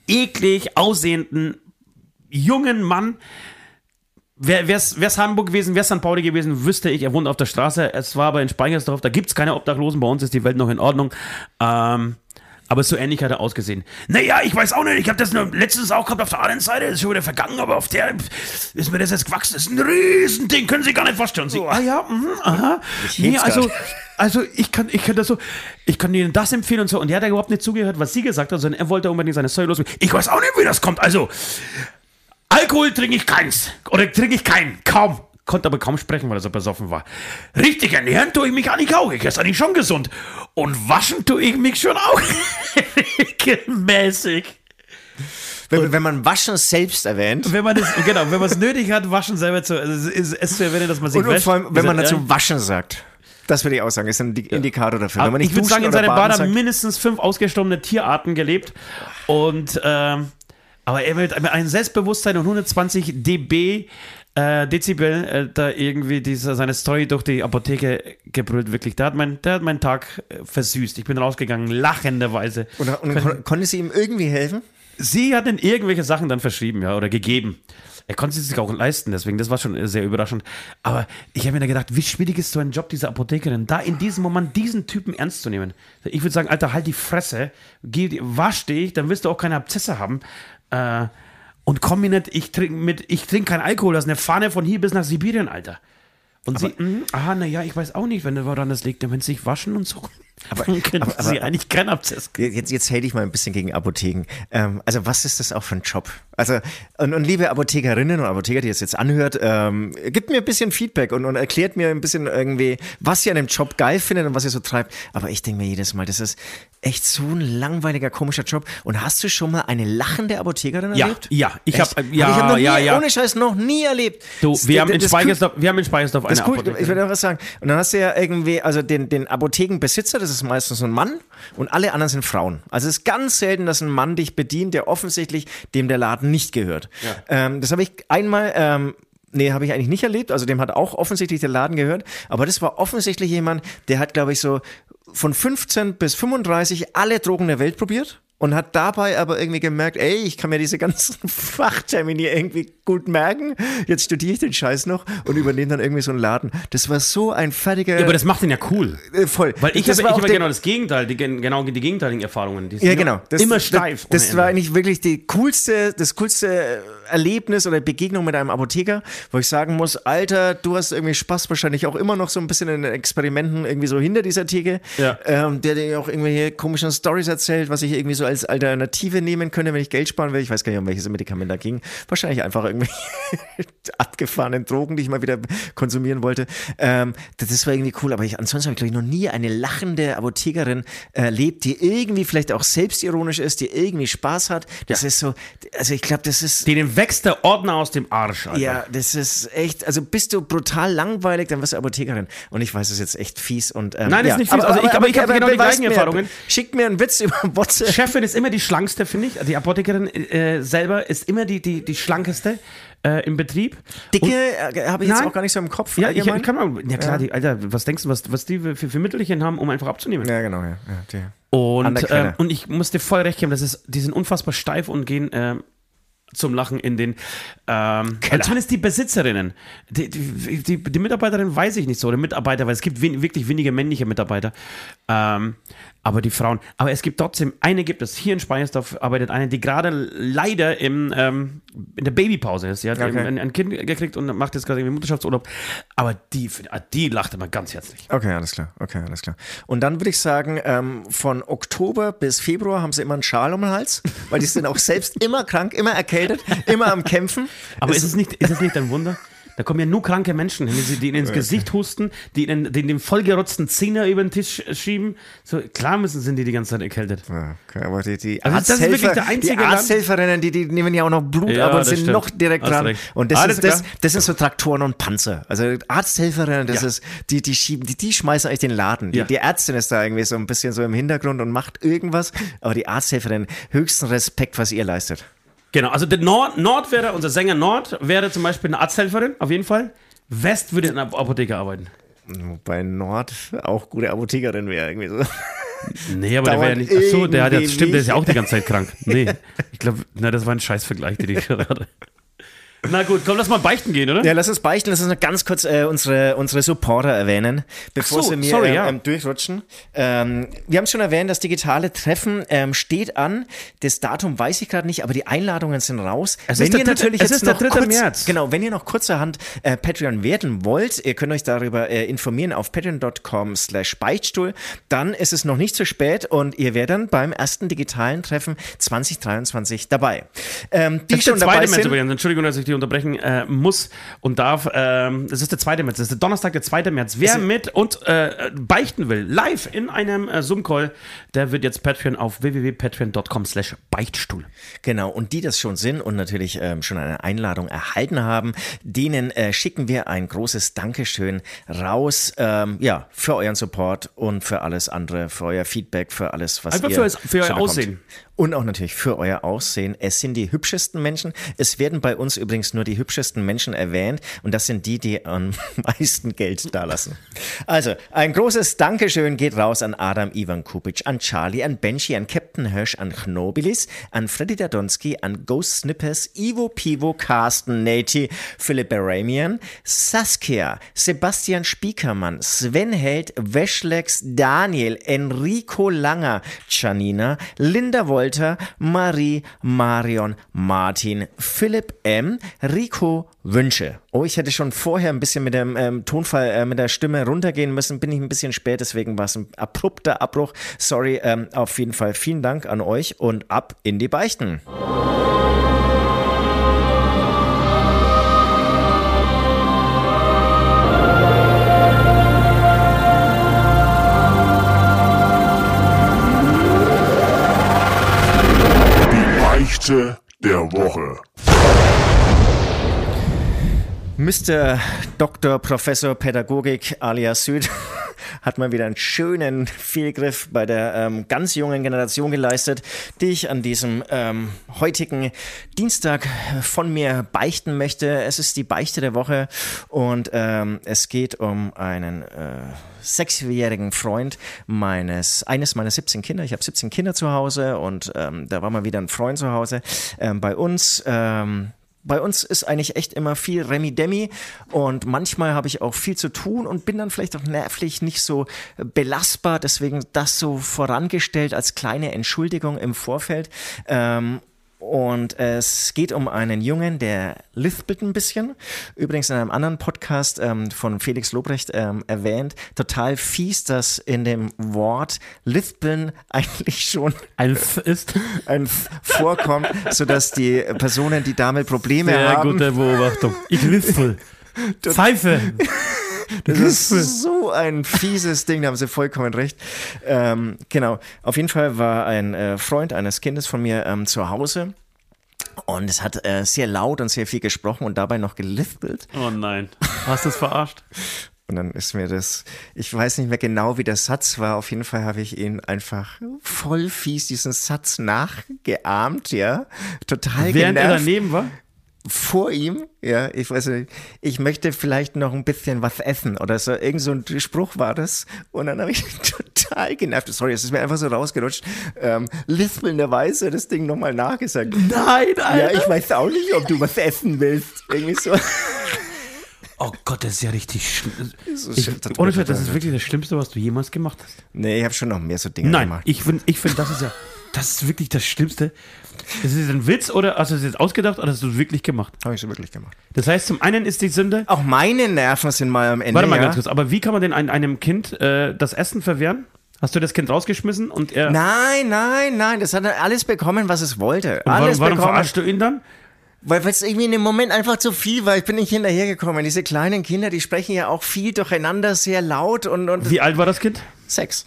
eklig aussehenden jungen Mann. Wäre es Hamburg gewesen, wäre St. Pauli gewesen, wüsste ich, er wohnt auf der Straße. Es war aber in Speichersdorf, da gibt es keine Obdachlosen, bei uns ist die Welt noch in Ordnung. Ähm, aber so ähnlich hat er ausgesehen. Naja, ich weiß auch nicht, ich habe das nur letztens auch gehabt auf der anderen Seite, ist schon wieder vergangen, aber auf der ist mir das jetzt gewachsen. Das ist ein Riesending, können Sie gar nicht vorstellen. Sie, ah ja, mhm, aha. Nee, also, also ich kann, ich kann das so, ich kann Ihnen das empfehlen und so. Und der hat ja überhaupt nicht zugehört, was sie gesagt hat, sondern er wollte unbedingt seine Story loswerden. Ich weiß auch nicht, wie das kommt. Also, Alkohol trinke ich keins. Oder trinke ich keinen. Kaum. Konnte aber kaum sprechen, weil er so besoffen war. Richtig ernähren tue ich mich eigentlich auch. Ich esse eigentlich schon gesund. Und waschen tue ich mich schon auch <laughs> regelmäßig. Wenn, wenn man Waschen selbst erwähnt. Wenn man das, genau, wenn man es nötig hat, waschen selber zu, also es, es zu erwähnen, dass man sich Und, und wäscht. vor allem, wenn man Ist ja- dazu Waschen sagt. Das würde ich auch sagen, ist ein Indi- Indikator dafür. Wenn Aber man nicht ich würde sagen, in seinem Bad haben mindestens fünf ausgestorbene Tierarten gelebt. Und, ähm, aber er mit einem Selbstbewusstsein und 120 dB äh, Dezibel äh, da irgendwie diese, seine Story durch die Apotheke gebrüllt, wirklich. Der hat, mein, der hat meinen Tag äh, versüßt. Ich bin rausgegangen, lachenderweise. und, und kon konnte sie ihm irgendwie helfen? Sie hat ihm irgendwelche Sachen dann verschrieben, ja, oder gegeben. Er konnte es sich auch leisten, deswegen, das war schon sehr überraschend. Aber ich habe mir da gedacht, wie schwierig ist so ein Job dieser Apothekerin, da in diesem Moment diesen Typen ernst zu nehmen. Ich würde sagen, Alter, halt die Fresse, geh, wasch dich, dann wirst du auch keine Abzesse haben. Äh, und komm mir nicht, ich trinke mit, ich trinke keinen Alkohol, das ist eine Fahne von hier bis nach Sibirien, Alter. Und sie, mhm, aha, naja, ich weiß auch nicht, wenn woran das liegt, wenn sie sich waschen und so. Aber, dann können aber- sie aber- eigentlich keinen Abzess Jetzt, jetzt hätte ich mal ein bisschen gegen Apotheken. Ähm, also was ist das auch für ein Job? Also und, und liebe Apothekerinnen und Apotheker, die das jetzt anhört, ähm, gibt mir ein bisschen Feedback und, und erklärt mir ein bisschen irgendwie, was ihr an dem Job geil findet und was ihr so treibt. Aber ich denke mir jedes Mal, das ist echt so ein langweiliger, komischer Job. Und hast du schon mal eine lachende Apothekerin Ja, erlebt? ja, ich Echt? hab- ja, ich hab noch nie, ja, ja. ohne Scheiß noch nie erlebt. Du, Das- wir haben, in das- Speichersdorf, wir haben in Speichersdorf eine das ist gut, Apotheke. ich würde auch was sagen. Und dann hast du ja irgendwie, also den, den Apothekenbesitzer, das ist meistens ein Mann und alle anderen sind Frauen. Also es ist ganz selten, dass ein Mann dich bedient, der offensichtlich dem der Laden nicht gehört. Ähm, das habe ich einmal, ähm, nee, habe ich eigentlich nicht erlebt. Also dem hat auch offensichtlich der Laden gehört. Aber das war offensichtlich jemand, der hat, glaube ich, so von 15 bis 35 alle Drogen der Welt probiert. Und hat dabei aber irgendwie gemerkt, ey, ich kann mir diese ganzen <laughs> Fachtermine irgendwie gut merken. Jetzt studiere ich den Scheiß noch und übernehme dann irgendwie so einen Laden. Das war so ein fertiger. ja, aber das macht ihn ja cool. äh, voll. Weil ich habe der- genau das Gegenteil, die, gen- genau die gegenteiligen Erfahrungen. Die ja, genau. Das, immer steif. Das, das war eigentlich wirklich die coolste, das coolste Erlebnis oder Begegnung mit einem Apotheker, wo ich sagen muss, Alter, du hast irgendwie Spaß wahrscheinlich auch immer noch so ein bisschen in den Experimenten irgendwie so hinter dieser Theke, Ja. ähm, der dir auch irgendwelche komischen Stories erzählt, was ich irgendwie so als Alternative nehmen könnte, wenn ich Geld sparen will. Ich weiß gar nicht, um welches Medikament da ging. Wahrscheinlich einfach irgendwie <laughs> abgefahrenen Drogen, die ich mal wieder konsumieren wollte. Ähm, das, war irgendwie cool, aber ich, ansonsten habe ich, glaube ich, noch nie eine lachende Apothekerin erlebt, die irgendwie vielleicht auch selbstironisch ist, die irgendwie Spaß hat. Das ist so, also ich glaube, das ist. Denen wächst der Ordner aus dem Arsch, Alter. Ja, das ist echt, also bist du brutal langweilig, dann wirst du Apothekerin. Und ich weiß, es ist jetzt echt fies und. Ähm, Nein, das ja. ist nicht fies. Also ich- aber ich hab genau die gleichen mir, Erfahrungen. Schickt mir einen Witz <laughs> über WhatsApp. Chefin ist immer die schlankste, finde ich. Die Apothekerin äh, selber ist immer die, die, die schlankeste äh, im Betrieb. Dicke äh, habe ich jetzt Nein. auch gar nicht so im Kopf. Ja, ich, allgemein. ich kann mal. Ja klar, Die, Alter, was denkst du, was, was die für, für Mittelchen haben, um einfach abzunehmen? ja, genau, ja. ja Und, ähm, und ich muss dir voll recht geben, das ist, die sind unfassbar steif und gehen ähm, zum Lachen in den, ähm, zumindest die Besitzerinnen. Die, die, die, die Mitarbeiterin weiß ich nicht so, oder Mitarbeiter, weil es gibt wen, wirklich wenige männliche Mitarbeiter. Ähm, aber die Frauen, aber es gibt trotzdem, eine gibt es, hier in Speyersdorf arbeitet eine, die gerade leider im, ähm, in der Babypause ist. Sie hat Okay. ein, ein Kind gekriegt und macht jetzt gerade irgendwie Mutterschaftsurlaub. Aber die, die lacht immer ganz herzlich. Okay, alles klar. Okay, alles klar. Und dann würde ich sagen, ähm, von Oktober bis Februar haben sie immer einen Schal um den Hals, weil die sind auch selbst immer krank, immer erkältet, immer am Kämpfen. Aber Es- ist es nicht, ist es nicht ein Wunder? Da kommen ja nur kranke Menschen hin, die, ihnen ins Gesicht husten, die ihnen die den vollgerotzten Zehner über den Tisch schieben. So, klar müssen sind die die ganze Zeit erkältet. Okay, aber die, die, Also das ist wirklich Arzthelfer, der einzige die Arzthelferinnen, die, die nehmen ja auch noch Blut Ja, ab und sind stimmt. noch direkt dran. recht. Und das, Alles ist, das, das sind so Traktoren und Panzer. Also Arzthelferinnen, das Ja. ist, die, die schieben, die, die schmeißen eigentlich den Laden. Die, Ja. die Ärztin ist da irgendwie so ein bisschen so im Hintergrund und macht irgendwas. Aber die Arzthelferin, höchsten Respekt, was ihr leistet. Genau, also der Nord, Nord wäre, unser Sänger Nord wäre zum Beispiel eine Arzthelferin, auf jeden Fall. West würde in einer Apotheke arbeiten. Wobei Nord auch gute Apothekerin wäre irgendwie so. <laughs> Nee, aber der wäre ja Dauert nicht. Achso, der hat ja, irgendwie stimmt, der ist ja auch die ganze Zeit krank. Nee, <laughs> ich glaube, na, das war ein Scheißvergleich, den ich <laughs> gerade hatte. Na gut, komm, lass mal beichten gehen, oder? Ja, lass uns beichten, lass uns noch ganz kurz äh, unsere, unsere Supporter erwähnen, bevor so, sie mir sorry, ähm, ja. durchrutschen. Ähm, wir haben schon erwähnt, das digitale Treffen ähm, steht an. Das Datum weiß ich gerade nicht, aber die Einladungen sind raus. Es ist der dritte- es ist der noch dritte kurz, März. Genau, wenn ihr noch kurzerhand äh, Patreon werden wollt, ihr könnt euch darüber äh, informieren auf patreon.com slash Beichtstuhl, dann ist es noch nicht zu spät und ihr werdet dann beim ersten digitalen Treffen 2023 dabei. Ähm, die Das ist der schon dabei zweite März sind, übrigens. Entschuldigung, dass ich dich unterbrechen äh, muss und darf. Ähm, das ist der zweite März. Das ist der Donnerstag, der zweite März. Wer mit und äh, beichten will, live in einem äh, Zoom-Call, der wird jetzt Patreon auf www.patreon.com slash Beichtstuhl. Genau, und die das schon sind und natürlich ähm, schon eine Einladung erhalten haben, denen äh, schicken wir ein großes Dankeschön raus, ähm, ja, für euren Support und für alles andere, für euer Feedback, für alles, was Einfach ihr für es- für euer. Aussehen. Und auch natürlich für euer Aussehen. Es sind die hübschesten Menschen. Es werden bei uns übrigens nur die hübschesten Menschen erwähnt und das sind die, die am <laughs> meisten Geld dalassen. Also, ein großes Dankeschön geht raus an Adam Ivan Kupic, an Charlie, an Benji, an Captain Hirsch, an Knobilis, an Freddy Dadonski, an Ghost Snippers, Ivo Pivo, Carsten Nati, Philipp Baramian, Saskia, Sebastian Spiekermann, Sven Held, Weschlex, Daniel, Enrico Langer, Janina, Linda Wolter, Marie, Marion, Martin, Philipp M., Rico Wünsche. Oh, ich hätte schon vorher ein bisschen mit dem ähm, Tonfall, äh, mit der Stimme runtergehen müssen. Bin ich ein bisschen spät, deswegen war es ein abrupter Abbruch. Sorry, ähm, auf jeden Fall vielen Dank an euch und ab in die Beichten. Beichte der Woche. Mr. Dr. Professor Pädagogik alias Süd <laughs> hat mal wieder einen schönen Fehlgriff bei der ähm, ganz jungen Generation geleistet, die ich an diesem ähm, heutigen Dienstag von mir beichten möchte. Es ist die Beichte der Woche und ähm, es geht um einen äh, sechsjährigen Freund meines, eines meiner 17 Kinder. Ich habe 17 Kinder zu Hause und ähm, da war mal wieder ein Freund zu Hause ähm, bei uns. Bei uns ist eigentlich echt immer viel Remi-Demi und manchmal habe ich auch viel zu tun und bin dann vielleicht auch nervlich nicht so belastbar. Deswegen das so vorangestellt als kleine Entschuldigung im Vorfeld. Ähm, und es geht um einen Jungen, der lispelt ein bisschen. Übrigens in einem anderen Podcast ähm, von Felix Lobrecht ähm, erwähnt. Total fies, dass in dem Wort lispeln <laughs> eigentlich schon Ein F ist ein F vorkommt, sodass die Personen, die damit Probleme sehr haben, gute Beobachtung. Ich lispel. Pfeife. Das <laughs> ist so ein fieses Ding, da haben Sie vollkommen recht. Ähm, genau, auf jeden Fall war ein äh, Freund eines Kindes von mir ähm, zu Hause und es hat äh, sehr laut und sehr viel gesprochen und dabei noch gelispelt. Oh nein. Hast du es verarscht? Und dann ist mir das, ich weiß nicht mehr genau, wie der Satz war. Auf jeden Fall habe ich ihn einfach voll fies diesen Satz nachgeahmt, ja. Total Während er genervt. daneben war? Vor ihm, ja, ich weiß nicht, ich möchte vielleicht noch ein bisschen was essen oder so, irgend so ein Spruch war das und dann habe ich <laughs> total genervt, sorry, es ist mir einfach so rausgerutscht, ähm, lispelnderweise das Ding nochmal nachgesagt. Nein, Ja, ich weiß auch nicht, ob du was essen willst, irgendwie so. <laughs> Oh Gott, das ist ja richtig schlimm. Ohne Scheiß, das ist wirklich das Schlimmste, was du jemals gemacht hast. Nee, ich habe schon noch mehr so Dinge Nein, gemacht. ich finde, ich find, das ist ja, das ist wirklich das Schlimmste. Ist es ein Witz oder hast du es jetzt ausgedacht oder hast du es wirklich gemacht? Habe ich so wirklich gemacht. Das heißt, zum einen ist die Sünde, Auch meine Nerven sind mal am Ende. warte mal ja? ganz kurz, aber wie kann man denn ein, einem Kind äh, das Essen verwehren? Hast du das Kind rausgeschmissen und er. Nein, nein, nein, das hat er alles bekommen, was es wollte. und warum, Alles warum bekommen. verarschst du ihn dann? Weil es irgendwie in dem Moment einfach zu viel war. Ich bin nicht hinterhergekommen. Diese kleinen Kinder, die sprechen ja auch viel durcheinander, sehr laut und, und Wie alt war das Kind? Sex.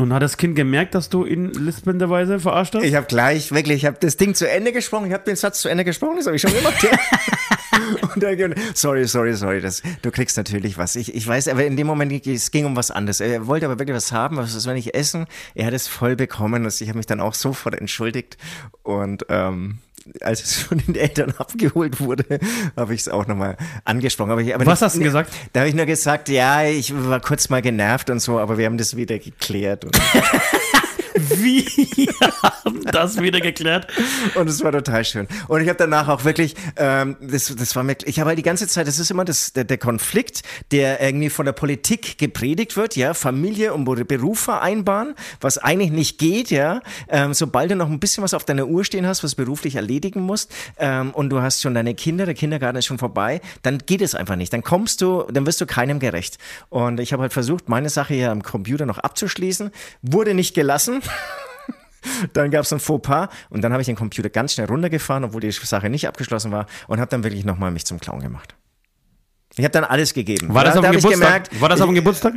Und hat das Kind gemerkt, dass du ihn lispelnderweise verarscht hast? Ich habe gleich, wirklich, ich habe das Ding zu Ende gesprochen, ich habe den Satz zu Ende gesprochen, das habe ich schon gemacht. <laughs> Und dann, sorry, sorry, sorry, das, du kriegst natürlich was. Ich, ich weiß, aber in dem Moment, es ging um was anderes. Er wollte aber wirklich was haben, was soll ich essen? Er hat es voll bekommen und ich habe mich dann auch sofort entschuldigt. Und ähm, als es von den Eltern <laughs> abgeholt wurde, habe ich es auch nochmal angesprochen. Aber ich, aber Was nicht- hast du gesagt? Da habe ich nur gesagt, ja, ich war kurz mal genervt und so, aber wir haben das wieder geklärt. <laughs> Wir haben das wieder geklärt. Und es war total schön. Und ich habe danach auch wirklich, ähm, das, das war mir, ich habe halt die ganze Zeit, das ist immer das, der, der Konflikt, der irgendwie von der Politik gepredigt wird, ja, Familie und Beruf vereinbaren, was eigentlich nicht geht, ja. Ähm, sobald du noch ein bisschen was auf deiner Uhr stehen hast, was beruflich erledigen musst, ähm, und du hast schon deine Kinder, der Kindergarten ist schon vorbei, dann geht es einfach nicht. Dann kommst du, dann wirst du keinem gerecht. Und ich habe halt versucht, meine Sache hier am Computer noch abzuschließen, wurde nicht gelassen. <laughs> Dann gab es ein Fauxpas und dann habe ich den Computer ganz schnell runtergefahren, obwohl die Sache nicht abgeschlossen war und habe dann wirklich nochmal mich zum Clown gemacht. Ich habe dann alles gegeben. War das da, auf dem da Geburtstag? Gemerkt, war das auf dem Geburtstag?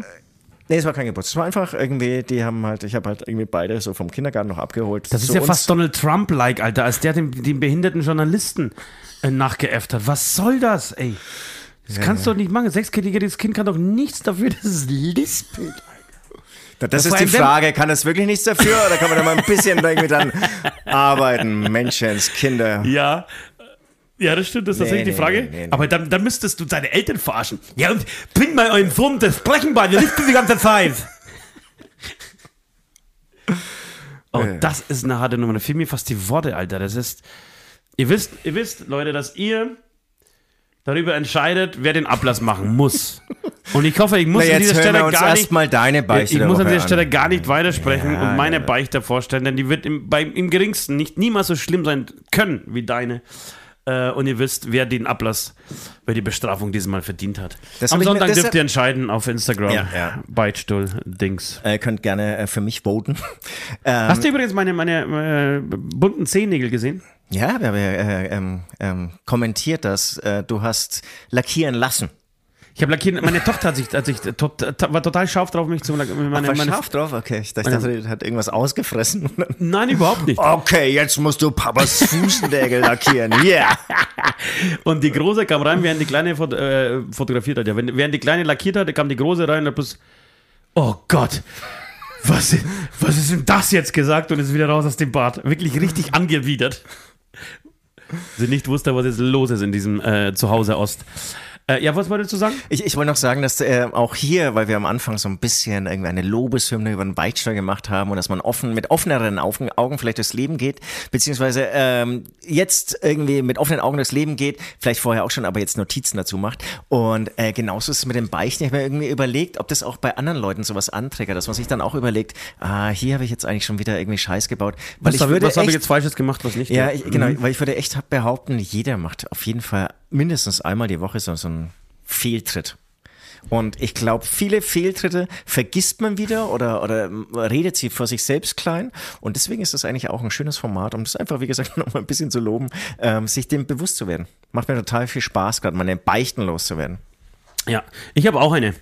Nee, es war kein Geburtstag. Es war einfach irgendwie, die haben halt, ich habe halt irgendwie beide so vom Kindergarten noch abgeholt. Das ist ja uns. fast Donald Trump-like, Alter, als der den, den behinderten Journalisten äh, nachgeäfft hat. Was soll das, ey? Das kannst du doch nicht machen. Ein Sechsjähriges Kind kann doch nichts dafür, dass es lispelt. Das, ist die Frage, kann das wirklich nichts dafür oder kann man da mal ein bisschen <laughs> irgendwie dann arbeiten? Menschens, Kinder. Ja. Ja, das stimmt, das ist Nee, tatsächlich die Frage. nee. Aber dann, dann müsstest du deine Eltern verarschen. Ja, und bring mal euren Sohn das Brechenbein, der lispelt die ganze Zeit. <laughs> Oh, das ist eine harte Nummer. Da fehlen mir fast die Worte, Alter. Das ist. Ihr wisst, ihr wisst, Leute, dass ihr darüber entscheidet, wer den Ablass machen muss. Und ich hoffe, ich muss Na, an dieser Stelle gar nicht. deine Beichte Ich muss an dieser Stelle an. gar nicht weitersprechen Ja, und meine ja. Beichte vorstellen, denn die wird im, beim, im geringsten nicht niemals so schlimm sein können wie deine. Äh, und ihr wisst, wer den Ablass, wer die Bestrafung dieses Mal verdient hat. Das Am mir- Sonntag das dürft ihr entscheiden auf Instagram. Ja, ja. Beitstuhl-Dings. Äh, könnt gerne äh, für mich voten. <laughs> Ähm, Hast du übrigens meine, meine äh, bunten Zehennägel gesehen? ja, wir haben ja äh, ähm, ähm, kommentiert, dass du hast lackieren lassen. Ich habe lackiert, meine Tochter hat sich, hat sich war total scharf drauf, mich zu lackieren. Meine, War meine, scharf drauf? Okay, ich dachte, die hat irgendwas ausgefressen. Nein, überhaupt nicht. okay, jetzt musst du Papas Fußnägel lackieren. <laughs> Yeah. Und die Große kam rein, während die Kleine äh, fotografiert hat. Ja, während die Kleine lackiert hat, kam die Große rein und hat bloß, oh Gott, was, ist- was ist denn das jetzt gesagt? Und ist wieder raus aus dem Bad. Wirklich richtig angewidert. Sie nicht wusste, was jetzt los ist in diesem äh, Zuhause Ost. Äh, ja, was wolltest du sagen? Ich, ich wollte noch sagen, dass äh, auch hier, weil wir am Anfang so ein bisschen irgendwie eine Lobeshymne über den Beichtsteuer gemacht haben und dass man offen mit offeneren Augen, Augen vielleicht durchs Leben geht, beziehungsweise ähm, jetzt irgendwie mit offenen Augen durchs Leben geht, vielleicht vorher auch schon, aber jetzt Notizen dazu macht. Und äh, genauso ist es mit dem Beichten. Ich habe mir irgendwie überlegt, ob das auch bei anderen Leuten sowas anträgt, dass man sich dann auch überlegt, ah, hier habe ich jetzt eigentlich schon wieder irgendwie Scheiß gebaut. Weil Was, ich habe würde was hab ich jetzt Falsches gemacht, was nicht? ja, ich, genau, weil ich würde echt behaupten, jeder macht auf jeden Fall mindestens einmal die Woche so, so einen Fehltritt. Und ich glaube, viele Fehltritte vergisst man wieder oder, oder redet sie vor sich selbst klein. Und deswegen ist das eigentlich auch ein schönes Format, um das einfach, wie gesagt, <laughs> nochmal ein bisschen zu loben, ähm, sich dem bewusst zu werden. Macht mir total viel Spaß, gerade meine Beichten loszuwerden. Ja, ich habe auch eine.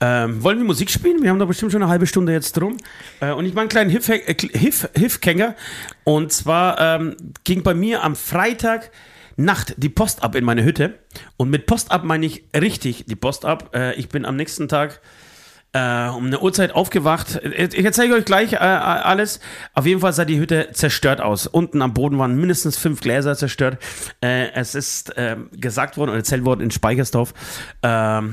Ähm, wollen wir Musik spielen? Wir haben da bestimmt schon eine halbe Stunde jetzt drum. Äh, und ich mache einen kleinen Hif- äh, Hif- Hifkänger. Und zwar ähm, ging bei mir am Freitag Nacht die Post ab in meine Hütte. Und mit Post ab meine ich richtig die Post ab. Äh, ich bin am nächsten Tag äh, um eine Uhrzeit aufgewacht. Ich erzähle euch gleich äh, alles. Auf jeden Fall sah die Hütte zerstört aus. Unten am Boden waren mindestens fünf Gläser zerstört. Äh, es ist äh, gesagt worden oder erzählt worden in Speichersdorf, äh,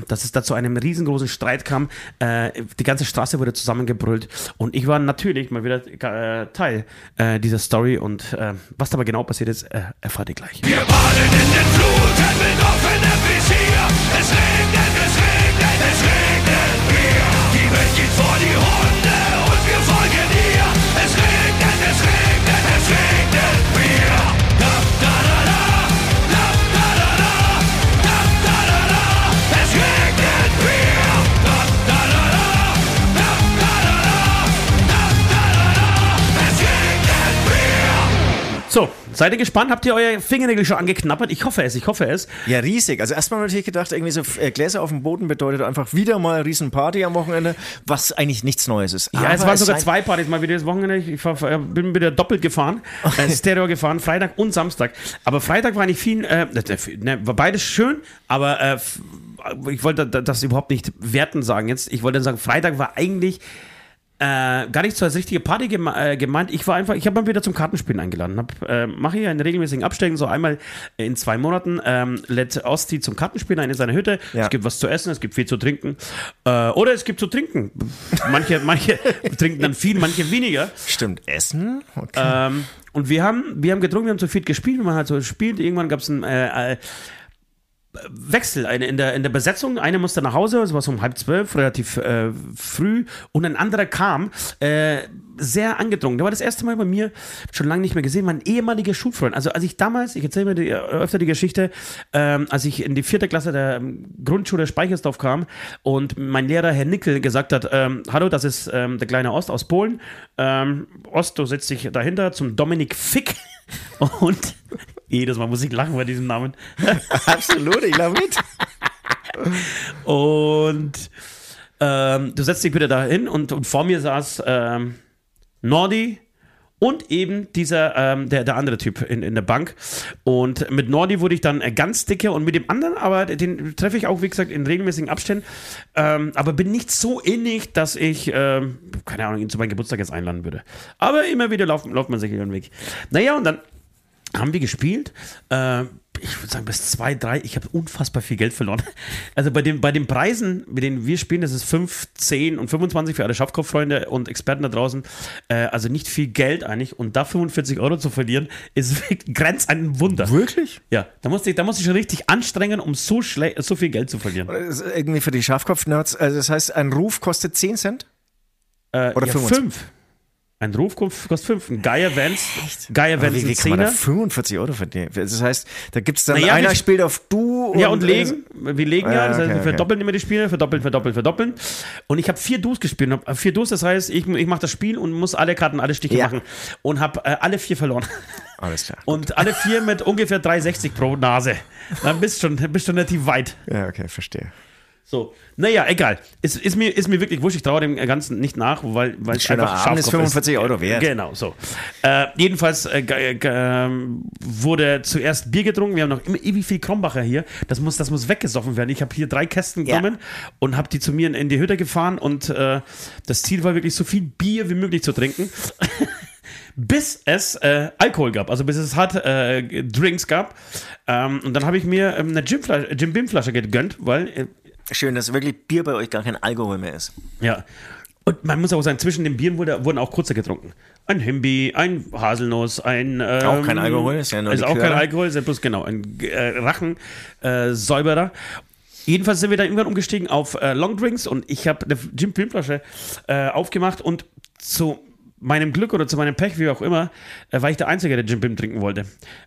dass es da zu einem riesengroßen Streit kam. Äh, die ganze Straße wurde zusammengebrüllt. Und ich war natürlich mal wieder äh, Teil äh, dieser Story. Und was dabei genau passiert ist, erfahrt ihr gleich. Wir baden in den Fluten mit offenem seid ihr gespannt? Habt ihr euer Fingernägel schon angeknabbert? Ich hoffe es, ich hoffe es. Ja, riesig. Also erstmal natürlich gedacht, irgendwie so äh, Gläser auf dem Boden bedeutet einfach wieder mal Riesenparty am Wochenende, was eigentlich nichts Neues ist. Ja, es waren sogar zwei Partys mal wieder das Wochenende. Ich fahr, äh, bin wieder doppelt gefahren, <laughs> äh, Stereo gefahren, Freitag und Samstag. Aber Freitag war nicht viel, äh, ne, war beides schön, aber äh, ich wollte da- das überhaupt nicht werten sagen jetzt. Ich wollte sagen, Freitag war eigentlich Äh, gar nicht so als richtige Party geme äh, gemeint. Ich war einfach, ich habe mal wieder zum Kartenspielen eingeladen. Hab, äh, Mache hier in regelmäßigen Abständen, so einmal in zwei Monaten, ähm, lädt Osti zum Kartenspielen ein in seine Hütte. Ja. Es gibt was zu essen, es gibt viel zu trinken. Äh, oder es gibt zu trinken. Manche, <laughs> manche trinken dann viel, manche weniger. Stimmt. Essen? Okay. Ähm, und wir haben, wir haben getrunken, wir haben zu viel gespielt, man halt so spielt. Irgendwann gab es einen äh, äh, Wechsel eine, in, der, in der Besetzung. Einer musste nach Hause, es war so um halb zwölf, relativ äh, früh. Und ein anderer kam, äh, sehr angedrungen. Der war das erste Mal bei mir, schon lange nicht mehr gesehen, mein ehemaliger Schulfreund. Also als ich damals, ich erzähle mir die, öfter die Geschichte, ähm, als ich in die vierte Klasse der ähm, Grundschule Speichersdorf kam und mein Lehrer, Herr Nickel, gesagt hat, ähm, hallo, das ist ähm, der kleine Ost aus Polen. Ähm, Ost, du setzt dich dahinter zum Dominik Fick. <laughs> Und jedes Mal muss ich lachen bei diesem Namen. <laughs> Absolut, ich glaube mit. Und ähm, du setzt dich bitte da hin und, und vor mir saß ähm, Nordi und eben dieser, ähm, der, der andere Typ in, in der Bank. Und mit Nordi wurde ich dann äh, ganz dicke und mit dem anderen, aber den treffe ich auch, wie gesagt, in regelmäßigen Abständen. Ähm, aber bin nicht so innig, dass ich, ähm, keine Ahnung, ihn zu meinem Geburtstag jetzt einladen würde. Aber immer wieder lauft, lauft man sich über den Weg. Naja, und dann haben wir gespielt. Äh, ich würde sagen, bis zwei, drei. Ich habe unfassbar viel Geld verloren. <laughs> Also bei, den, bei den Preisen, mit denen wir spielen, das ist 5, 10 und 25 für alle Schafkopffreunde und Experten da draußen. Äh, also nicht viel Geld eigentlich. Und da 45 Euro zu verlieren, ist <laughs> wirklich grenzt an ein Wunder. Wirklich? Ja, da musste ich, da musste ich schon richtig anstrengen, um so, so viel Geld zu verlieren. Irgendwie für die Schafkopf-Nerds. Also das heißt, ein Ruf kostet 10 Cent? Äh, Oder ja, 25? fünf. Ein Ruf kostet 5. Ein Geier Vans. Geier Aber Vans wie, wie kann man da Zehner. 45 Euro verdienen? Das heißt, da gibt es dann Naja, einer spielt auf du und, Ja, und legen. Wir legen ja, Ja, das heißt, okay, wir okay. verdoppeln immer die Spiele, verdoppeln, verdoppeln, verdoppeln. Und ich habe vier Dus gespielt. Hab- Vier Dus, das heißt, ich, ich mache das Spiel und muss alle Karten, alle Stiche Ja. machen. Und habe äh, alle vier verloren. Alles klar. Und alle vier mit ungefähr 3,60 pro Nase. Dann bist du schon, bist schon relativ weit. Ja, okay, verstehe. So, naja, egal. Ist, ist, mir, ist mir wirklich wurscht, ich traue dem Ganzen nicht nach, weil weil es einfach Abend ist Schafkopf 45 Euro wert. Genau, so. Äh, jedenfalls äh, ge- ähm, wurde zuerst Bier getrunken. Wir haben noch immer ewig viel Krombacher hier. Das muss, das muss weggesoffen werden. Ich habe hier drei Kästen Ja. genommen und habe die zu mir in, in die Hütte gefahren und äh, das Ziel war wirklich so viel Bier wie möglich zu trinken. <laughs> bis es äh, Alkohol gab, also bis es hart äh, Drinks gab. Ähm, und dann habe ich mir ähm, eine Jim, Jim Beam Flasche gegönnt, weil äh, Schön, dass wirklich Bier bei euch gar kein Alkohol mehr ist. ja. Und man muss auch sagen, zwischen den Bieren wurde, wurden auch kurze getrunken. Ein Himbi, ein Haselnuss, ein. Ähm, Auch kein Alkohol, ist ja nur Ist auch Likör. kein Alkohol, ist ja bloß genau ein äh, Rachensäuberer. Äh, Säuberer. Jedenfalls sind wir dann irgendwann umgestiegen auf äh, Longdrinks und ich habe eine Jim Beam Flasche äh, aufgemacht und zu meinem Glück oder zu meinem Pech, wie auch immer, äh, war ich der Einzige, der Jim Beam trinken wollte.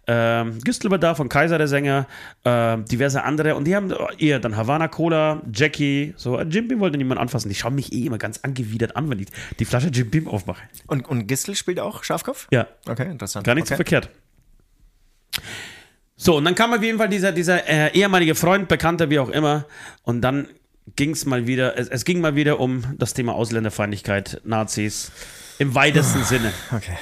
Ähm, Güstel war da, von Kaiser der Sänger, äh, diverse andere und die haben eher dann Havana Cola, Jackie, so äh, Jim Beam wollte niemand anfassen. Die schauen mich eh immer ganz angewidert an, wenn ich die Flasche Jim Beam aufmache. Und, und Gistel spielt auch Schafkopf? Ja, Okay, interessant. gar nichts okay. verkehrt. So, und dann kam auf jeden Fall dieser, dieser äh, ehemalige Freund, Bekannter, wie auch immer. Und dann ging es mal wieder, es, es ging mal wieder um das Thema Ausländerfeindlichkeit, Nazis, im weitesten Sinne. Okay.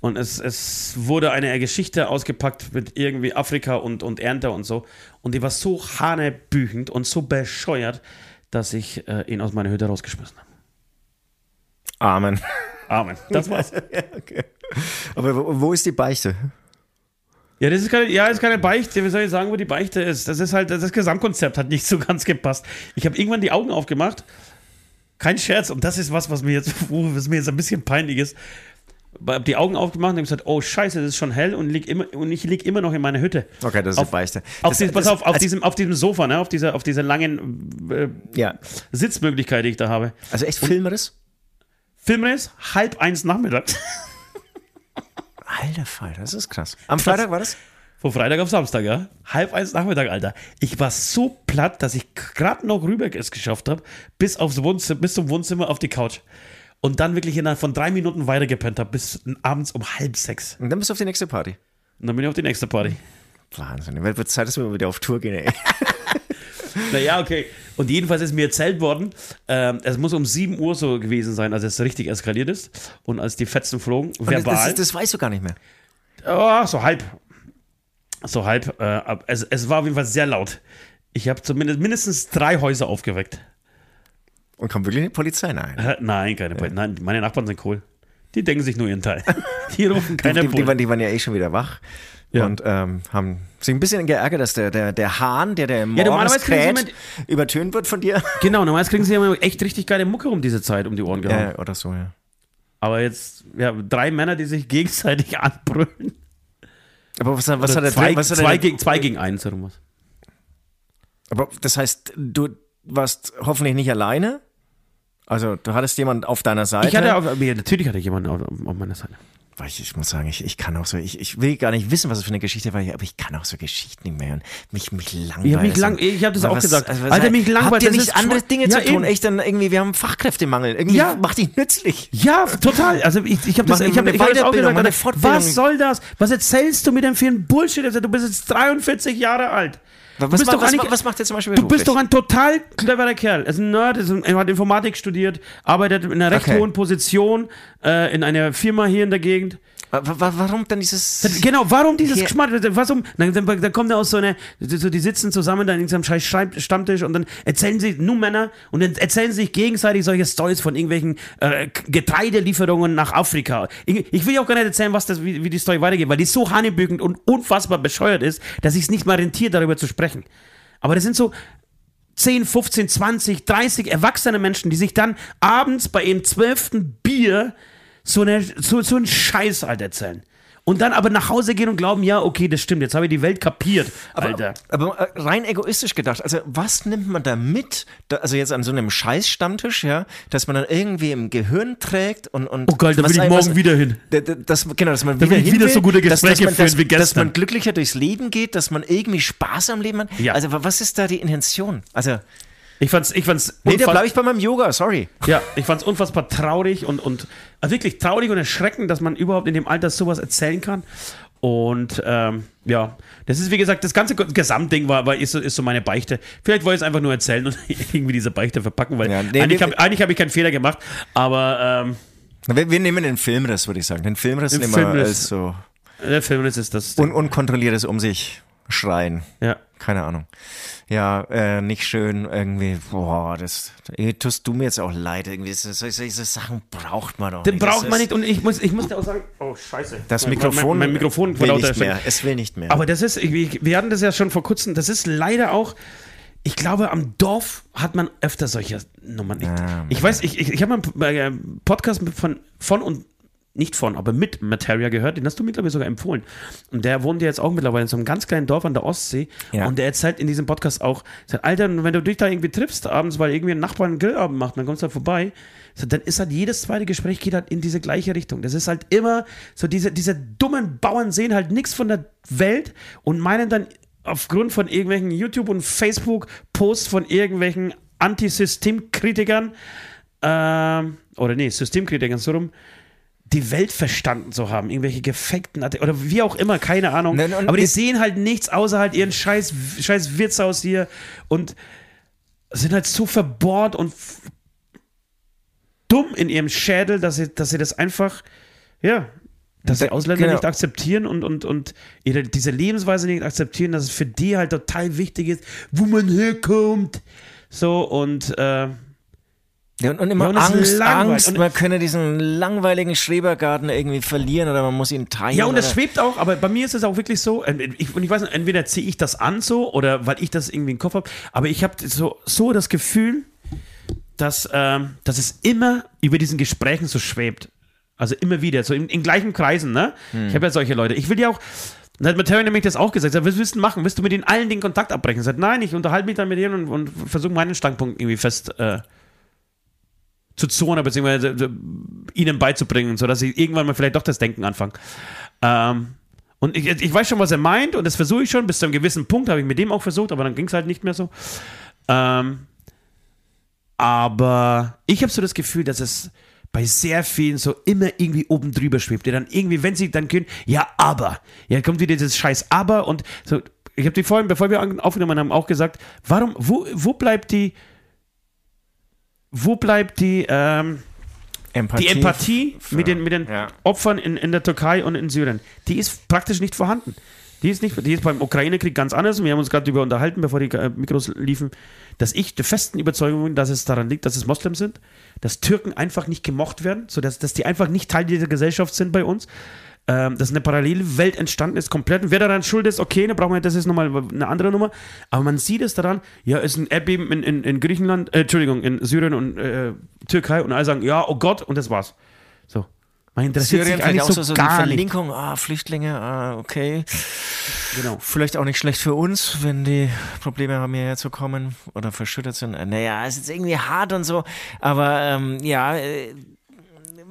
Und es, es wurde eine Geschichte ausgepackt mit irgendwie Afrika und, und Ernte und so. Und die war so hanebüchend und so bescheuert, dass ich äh, ihn aus meiner Hütte rausgeschmissen habe. Amen. Amen. Das war's. <laughs> okay. Aber wo, wo ist die Beichte? Ja, das ist keine, ja, ist keine Beichte. Wie soll ich sagen, wo die Beichte ist? Das ist halt, das Gesamtkonzept hat nicht so ganz gepasst. Ich habe irgendwann die Augen aufgemacht. Kein Scherz. Und das ist was, was mir jetzt, <laughs> was mir jetzt ein bisschen peinlich ist. Ich habe die Augen aufgemacht und habe gesagt, oh Scheiße, es ist schon hell und, lieg immer, und ich liege immer noch in meiner Hütte. Okay, das ist Auf- die Beichte. Auf, Das- die, pass das- auf, auf, also- diesem, auf diesem Sofa, ne? auf, dieser, auf dieser langen äh, Ja, Sitzmöglichkeit, die ich da habe. also echt Filmriss? Filmriss, halb eins nachmittags. <laughs> Alter Fall, das ist krass. Am Freitag war das? Von Freitag auf Samstag, ja. Halb eins Nachmittag, Alter. Ich war so platt, dass ich gerade noch rüber es geschafft habe, bis, aufs Wohnzimmer, bis zum Wohnzimmer auf die Couch. Und dann wirklich innerhalb von drei Minuten weitergepennt habe, bis abends um halb sechs. Und dann bist du auf die nächste Party. Und dann bin ich auf die nächste Party. Wahnsinn. Wird wird Zeit, dass wir wieder auf Tour gehen, ey. <laughs> Naja, okay. Und jedenfalls ist mir erzählt worden, ähm, es muss um 7 Uhr so gewesen sein, als es richtig eskaliert ist. Und als die Fetzen flogen, Und das, verbal. das, das weißt du gar nicht mehr. Oh, so halb. So halb. Äh, ab- es, es war auf jeden Fall sehr laut. Ich habe zumindest mindestens drei Häuser aufgeweckt. Und kommt wirklich eine Polizei? Nein. Äh, Nein, keine Polizei. Nein, meine Nachbarn sind cool. Die denken sich nur ihren Teil. <laughs> Die rufen keine die, die, die, waren, die waren ja eh schon wieder wach. Ja. Und ähm, haben sich ein bisschen geärgert, dass der, der, der Hahn, der der Ja, morgens normalerweise kriegen sie kräht, übertönt wird von dir. <laughs> Genau, normalerweise kriegen sie immer <laughs> echt richtig geile Mucke um diese Zeit um die Ohren gehauen. Äh, oder so, ja. Aber jetzt, ja, drei Männer, die sich gegenseitig anbrüllen. Aber was, was hat er zwei? Was hat zwei, gegen, zwei gegen eins oder was? Aber das heißt, du warst hoffentlich nicht alleine? Also, du hattest jemanden auf deiner Seite? Ich hatte auf, natürlich hatte ich jemanden auf, auf meiner Seite. Weil ich, ich muss sagen, ich, ich kann auch so, ich, ich will gar nicht wissen, was es für eine Geschichte war, aber ich kann auch so Geschichten nicht mehr hören. Mich, mich langweilt. Ja, mich lang- ich hab das Was- auch gesagt. was- Alter, mich langweilt, Habt ihr nicht andere Dinge Ja, zu tun? eben. Echt dann irgendwie, wir haben Fachkräftemangel. Irgendwie Ja. macht dich nützlich. Ja, total. Also ich, ich habe das, ich hab, eine ich hab das auch gesagt. Alter, Fortbildung. Was soll das? Was erzählst du mir denn für ein Bullshit? Also, du bist jetzt 43 Jahre alt. Was, bist ma- doch was, eigentlich- was macht ihr zum Beispiel Du bist doch ein total cleverer Kerl. Er ist ein Nerd, ist ein, er hat Informatik studiert, arbeitet in einer recht Okay. hohen Position äh, in einer Firma hier in der Gegend. Wa- wa- Warum dann dieses... Genau, warum dieses Hier- Geschmack? Warum? Dann, dann, dann kommt er aus so einer, so, die sitzen zusammen dann in so einem scheiß Stammtisch und dann erzählen sie, nur Männer, und dann erzählen sie sich gegenseitig solche Stories von irgendwelchen äh, Getreidelieferungen nach Afrika. Ich, ich will ja auch gar nicht erzählen, was das, wie, wie die Story weitergeht, weil die so hanebückend und unfassbar bescheuert ist, dass ich es nicht mal rentiert, darüber zu sprechen. Aber das sind so 10, 15, 20, 30 erwachsene Menschen, die sich dann abends bei ihrem zwölften Bier so, eine, so, so einen Scheiß halt erzählen. Und dann aber nach Hause gehen und glauben, ja, okay, das stimmt, jetzt habe ich die Welt kapiert, Alter. Aber äh, rein egoistisch gedacht, also was nimmt man da mit, da, also jetzt an so einem Scheißstammtisch, ja, dass man dann irgendwie im Gehirn trägt und... und Oh geil, da will ich morgen was- wieder hin. Da- da- Das, genau, dass man Da wieder, will ich wieder so gute dass, dass, Gespräche man, führen dass, wie dass gestern. man glücklicher durchs Leben geht, dass man irgendwie Spaß am Leben hat. Ja. Also wa- was ist da die Intention? Also, Ich fand's, ich fand's nee, da bleibe ich bei meinem Yoga, sorry. Ja, ich fand's unfassbar traurig und, und also wirklich traurig und erschreckend, dass man überhaupt in dem Alter sowas erzählen kann. Und ähm, ja, das ist wie gesagt, das ganze Gesamtding war, war ist, so, ist so meine Beichte. Vielleicht wollte ich es einfach nur erzählen und <laughs> irgendwie diese Beichte verpacken, weil Ja, nee, eigentlich habe hab ich keinen Fehler gemacht, aber ähm, Wir, wir nehmen den Filmriss, würde ich sagen. Den Filmriss nehmen wir Filmriss. als so der Film ist das. un unkontrolliertes um sich schreien. ja. Keine Ahnung. Ja, äh, nicht schön irgendwie. Boah, das eh, tust du mir jetzt auch leid. Irgendwie so, so, solche Sachen braucht man doch Den nicht. braucht Das man nicht und ich muss, ich muss dir auch sagen, oh scheiße. Das Mein- Mikrofon, mein, mein Mikrofon will nicht mehr. Es will nicht mehr. Aber das ist, ich, ich- wir hatten das ja schon vor kurzem, das ist leider auch, ich glaube, am Dorf hat man öfter solche Nummern nicht. ich weiß, ich, ich, ich habe mal einen äh, Podcast von, von und nicht von, aber mit Materia gehört, den hast du mir, glaube ich, sogar empfohlen. Und der wohnt ja jetzt auch mittlerweile in so einem ganz kleinen Dorf an der Ostsee. Ja. Und der erzählt in diesem Podcast auch, sagt, Alter, wenn du dich da irgendwie triffst abends, weil irgendwie ein Nachbar einen Grillabend macht, dann kommst du da vorbei, so, dann ist halt jedes zweite Gespräch geht halt in diese gleiche Richtung. Das ist halt immer so, diese, diese dummen Bauern sehen halt nichts von der Welt und meinen dann aufgrund von irgendwelchen YouTube- und Facebook-Posts von irgendwelchen Antisystemkritikern, ähm, oder nee, Systemkritikern so rum, die Welt verstanden zu haben, irgendwelche gefakten Arte- oder wie auch immer, keine Ahnung. Nein, aber die sehen halt nichts außer halt ihren scheiß, scheiß Wirtshaus hier und sind halt so verbohrt und dumm in ihrem Schädel, dass sie, dass sie das einfach, ja, dass die Ausländer genau. nicht akzeptieren und, und, und ihre, diese Lebensweise nicht akzeptieren, dass es für die halt total wichtig ist, wo man herkommt. So und äh, Ja, und, und immer Ja, und es Angst. Angst, Und- man könne diesen langweiligen Schrebergarten irgendwie verlieren oder man muss ihn teilen. Ja, und das oder- schwebt auch, aber bei mir ist es auch wirklich so, äh, ich, und ich weiß nicht, entweder ziehe ich das an so oder weil ich das irgendwie im Kopf habe, aber ich habe so, so das Gefühl, dass, ähm, dass es immer über diesen Gesprächen so schwebt. Also immer wieder, so in, in gleichen Kreisen, ne? Ich habe ja solche Leute. Ich will ja auch, dann hat Mateo nämlich das auch gesagt, sagt, was willst du machen? Willst du mit ihnen allen den Kontakt abbrechen? Sagt, nein, ich unterhalte mich dann mit denen und, und versuche meinen Standpunkt irgendwie fest äh, zu zonen, beziehungsweise äh, ihnen beizubringen, sodass sie irgendwann mal vielleicht doch das Denken anfangen. Ähm, und ich, ich weiß schon, was er meint und das versuche ich schon. Bis zu einem gewissen Punkt habe ich mit dem auch versucht, aber dann ging es halt nicht mehr so. Ähm, aber ich habe so das Gefühl, dass es bei sehr vielen so immer irgendwie oben drüber schwebt. Die dann irgendwie, wenn sie dann können, ja, aber. Ja, kommt wieder dieses scheiß Aber und so. Ich habe die vorhin, bevor wir aufgenommen haben, auch gesagt, warum, wo, wo bleibt die, wo bleibt die, ähm, Empathie. die Empathie für- mit den, mit den ja. Opfern in, in der Türkei und in Syrien, die ist praktisch nicht vorhanden. Die ist nicht, die ist beim Ukraine-Krieg ganz anders. Wir haben uns gerade darüber unterhalten, bevor die äh, Mikros liefen, dass ich der festen Überzeugung bin, dass es daran liegt, dass es Moslems sind, dass Türken einfach nicht gemocht werden, sodass dass die einfach nicht Teil dieser Gesellschaft sind bei uns. Ähm, dass eine Parallelwelt entstanden ist, komplett. Und wer daran schuld ist, okay, dann brauchen wir, das ist nochmal eine andere Nummer. Aber man sieht es daran, ja, ist ein Erdbeben in, in, in Griechenland, äh, Entschuldigung, in Syrien und äh, Türkei und alle sagen, ja, oh Gott, und das war's. So. Man interessiert Syrien sich eigentlich auch so, so gar die nicht. Verlinkung, ah, Flüchtlinge, ah, okay. Genau. Vielleicht auch nicht schlecht für uns, wenn die Probleme haben, hierher zu kommen oder verschüttet sind. Naja, ist jetzt irgendwie hart und so, aber ähm, ja, äh,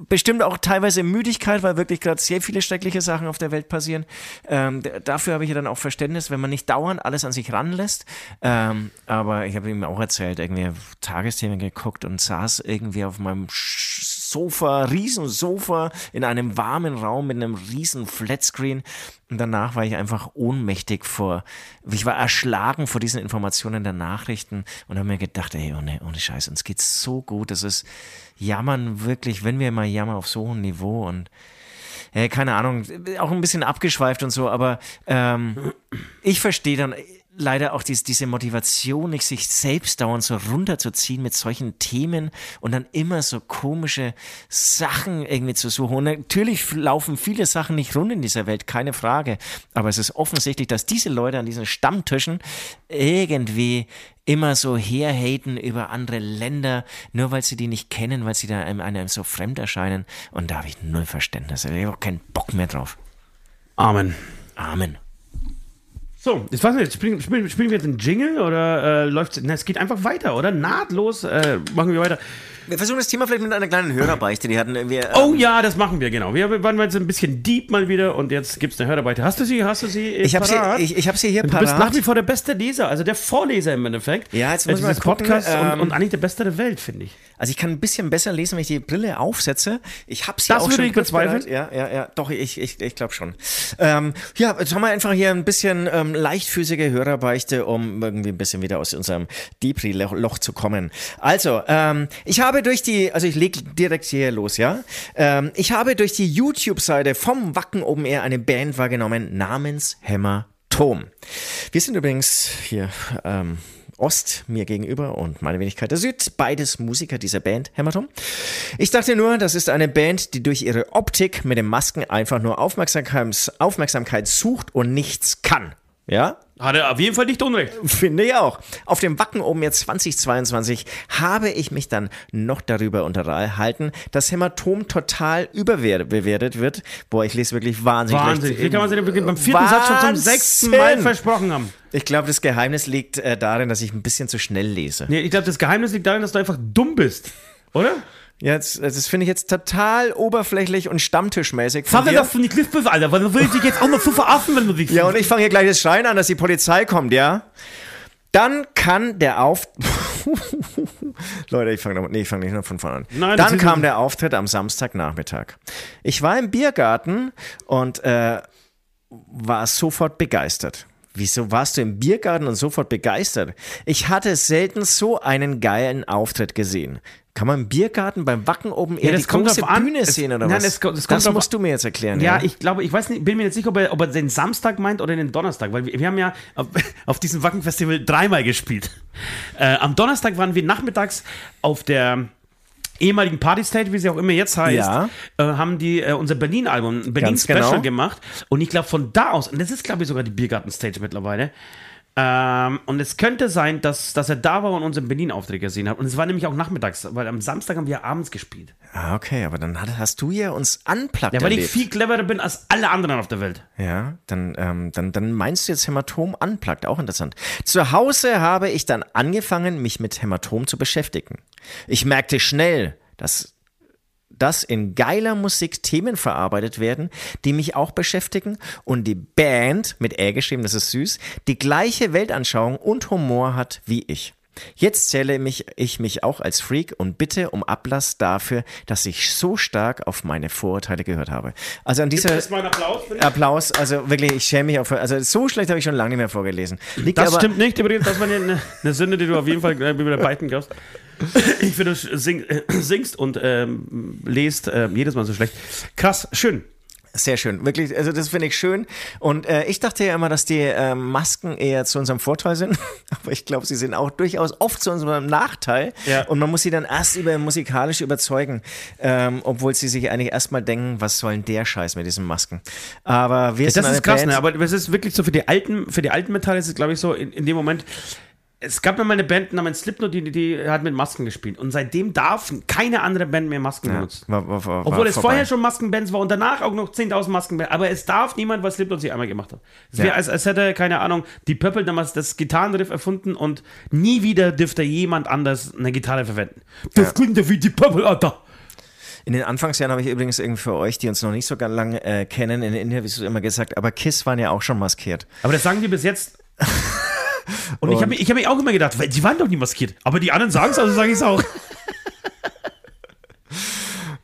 bestimmt auch teilweise Müdigkeit, weil wirklich gerade sehr viele schreckliche Sachen auf der Welt passieren. Ähm, dafür habe ich ja dann auch Verständnis, wenn man nicht dauernd alles an sich ranlässt. Ähm, aber ich habe ihm auch erzählt, irgendwie Tagesthemen geguckt und saß irgendwie auf meinem Sofa, Riesensofa in einem warmen Raum mit einem riesen Flatscreen. Und danach war ich einfach ohnmächtig vor, ich war erschlagen vor diesen Informationen der Nachrichten und habe mir gedacht, ey, ohne, ohne Scheiß, uns geht's so gut. Das ist Jammern wirklich, wenn wir mal jammern auf so hohem Niveau und äh, keine Ahnung, auch ein bisschen abgeschweift und so, aber ähm, ich verstehe dann leider auch dies, diese Motivation, nicht sich selbst dauernd so runterzuziehen mit solchen Themen und dann immer so komische Sachen irgendwie zu suchen. Und natürlich laufen viele Sachen nicht rund in dieser Welt, keine Frage. Aber es ist offensichtlich, dass diese Leute an diesen Stammtischen irgendwie immer so herhaten über andere Länder, nur weil sie die nicht kennen, weil sie da einem, einem so fremd erscheinen. Und da habe ich null Verständnis. Ich habe auch keinen Bock mehr drauf. Amen. Amen. So, ich weiß nicht, spielen, spielen, spielen wir jetzt einen Jingle oder äh, läuft es? Es geht einfach weiter, oder? Nahtlos äh, machen wir weiter. Wir versuchen das Thema vielleicht mit einer kleinen Hörerbeichte. Die hatten wir. Oh ja, das machen wir, genau. Wir waren jetzt ein bisschen deep mal wieder und jetzt gibt es eine Hörarbeit. Hast du sie? Hast du sie? äh, Ich habe sie, ich, ich hab sie hier du parat. bist nach wie vor der beste Leser, also der Vorleser im Endeffekt. Ja, jetzt äh, muss man Podcast ähm, und, und eigentlich der Beste der Welt, finde ich. Also ich kann ein bisschen besser lesen, wenn ich die Brille aufsetze. Ich habe sie Das auch würde schon ich bezweifeln. Ja, ja, ja. Doch, ich, ich, ich glaube schon. Ähm, ja, jetzt haben wir einfach hier ein bisschen ähm, leichtfüßige Hörerbeichte, um irgendwie ein bisschen wieder aus unserem Depri-Loch zu kommen. Also, ähm, ich habe durch die, also ich leg direkt hier los, ja. Ähm, ich habe durch die YouTube-Seite vom Wacken Open Air eine Band wahrgenommen namens Hämatom. Wir sind übrigens hier ähm, Ost mir gegenüber und meine Wenigkeit der Süd, beides Musiker dieser Band Hämatom. Ich dachte nur, das ist eine Band, die durch ihre Optik mit den Masken einfach nur Aufmerksamkeit, Aufmerksamkeit sucht und nichts kann. Ja, Hat er auf jeden Fall nicht unrecht. <laughs> Finde ich auch. Auf dem Wacken oben jetzt 2022 habe ich mich dann noch darüber unterhalten, dass Hämatom total überbewertet wird. Boah, ich lese wirklich wahnsinnig Wahnsinn. schlecht. Wie kann man sich denn beim vierten Satz schon zum Wahnsinn. sechsten Mal versprochen haben? Ich glaube, das Geheimnis liegt äh, darin, dass ich ein bisschen zu schnell lese. Nee, ich glaube, das Geheimnis liegt darin, dass du einfach dumm bist. Oder? Jetzt, das finde ich jetzt total oberflächlich und stammtischmäßig. von dir. doch von die Cliffbüffel, Alter, weil du willst dich jetzt auch noch so veraffen, wenn du dich. Ja, und ich fange hier gleich das Schreien an, dass die Polizei kommt, ja? Dann kann der Auf... <laughs> Leute, ich fange nee, ich fang nicht noch von vorne an. Nein, Dann kam der Auftritt am Samstagnachmittag. Ich war im Biergarten und äh, war sofort begeistert. Wieso warst du im Biergarten und sofort begeistert? Ich hatte selten so einen geilen Auftritt gesehen. Kann man im Biergarten beim Wacken oben eher das die kommt große drauf an. Bühne Es- sehen oder nein, was? es es kommt das musst du mir jetzt erklären. Ja, ich glaube, ich weiß nicht, bin mir jetzt sicher, ob er, ob er den Samstag meint oder den Donnerstag, weil wir, wir haben ja auf, <laughs> auf diesem Wackenfestival dreimal gespielt. Äh, am Donnerstag waren wir nachmittags auf der ehemaligen Partystage, wie sie auch immer jetzt heißt, Ja. äh, haben die äh, unser Berlin-Album, ein Berlin-Special genau. gemacht. Und ich glaube, von da aus, und das ist, glaube ich, sogar die Biergarten-Stage mittlerweile, ähm, und es könnte sein, dass, dass er da war und unseren Berlin-Auftritt gesehen hat. Und es war nämlich auch nachmittags, weil am Samstag haben wir abends gespielt. Ah, okay, aber dann hat- hast du ja uns unplugged Ja, weil ich erlebt. viel cleverer bin als alle anderen auf der Welt. Ja, dann, ähm, dann, dann meinst du jetzt Hämatom unplugged, auch interessant. Zu Hause habe ich dann angefangen, mich mit Hämatom zu beschäftigen. Ich merkte schnell, dass dass in geiler Musik Themen verarbeitet werden, die mich auch beschäftigen und die Band, mit Ä geschrieben, das ist süß, die gleiche Weltanschauung und Humor hat wie ich. Jetzt zähle mich, ich mich auch als Freak und bitte um Ablass dafür, dass ich so stark auf meine Vorurteile gehört habe. Also an dieser mal einen Applaus Applaus, also wirklich, ich schäme mich auf. Also so schlecht habe ich schon lange nicht mehr vorgelesen. Liegt Das aber, stimmt nicht, übrigens, das war eine, eine Sünde, die du auf jeden Fall äh, wieder beiten kannst. <laughs> Ich finde, du sing, äh, singst und ähm, lest äh, jedes Mal so schlecht. Krass, schön. Sehr schön, wirklich, also das finde ich schön. Und äh, ich dachte ja immer, dass die äh, Masken eher zu unserem Vorteil sind, <laughs> aber ich glaube, sie sind auch durchaus oft zu unserem Nachteil. Ja. Und man muss sie dann erst über musikalisch überzeugen, ähm, obwohl sie sich eigentlich erstmal denken, was soll denn der Scheiß mit diesen Masken? Aber wir sind Das ist krass, Band, ne? aber es ist wirklich so für die alten, für die alten Metalle ist es, glaube ich, so in, in dem Moment. Es gab ja mal eine Band namens Slipknot, die, die hat mit Masken gespielt. Und seitdem darf keine andere Band mehr Masken Ja, benutzen. war, war, war, Obwohl es vorbei. vorher schon Maskenbands war und danach auch noch 10.000 Maskenbands. Aber es darf niemand, was Slipknot sich einmal gemacht hat. Es wäre, Ja. als, als hätte, keine Ahnung, die Purple damals das Gitarrenriff erfunden und nie wieder dürfte jemand anders eine Gitarre verwenden. Das klingt ja wie die Purple, Alter. In den Anfangsjahren habe ich übrigens irgendwie für euch, die uns noch nicht so ganz lange äh, kennen, in den Interviews immer gesagt, aber Kiss waren ja auch schon maskiert. Aber das sagen die bis jetzt. <laughs> Und, ich habe mich, ich hab mich auch immer gedacht, weil die waren doch nie maskiert. Aber die anderen sagen es, also sage ich es auch. <laughs>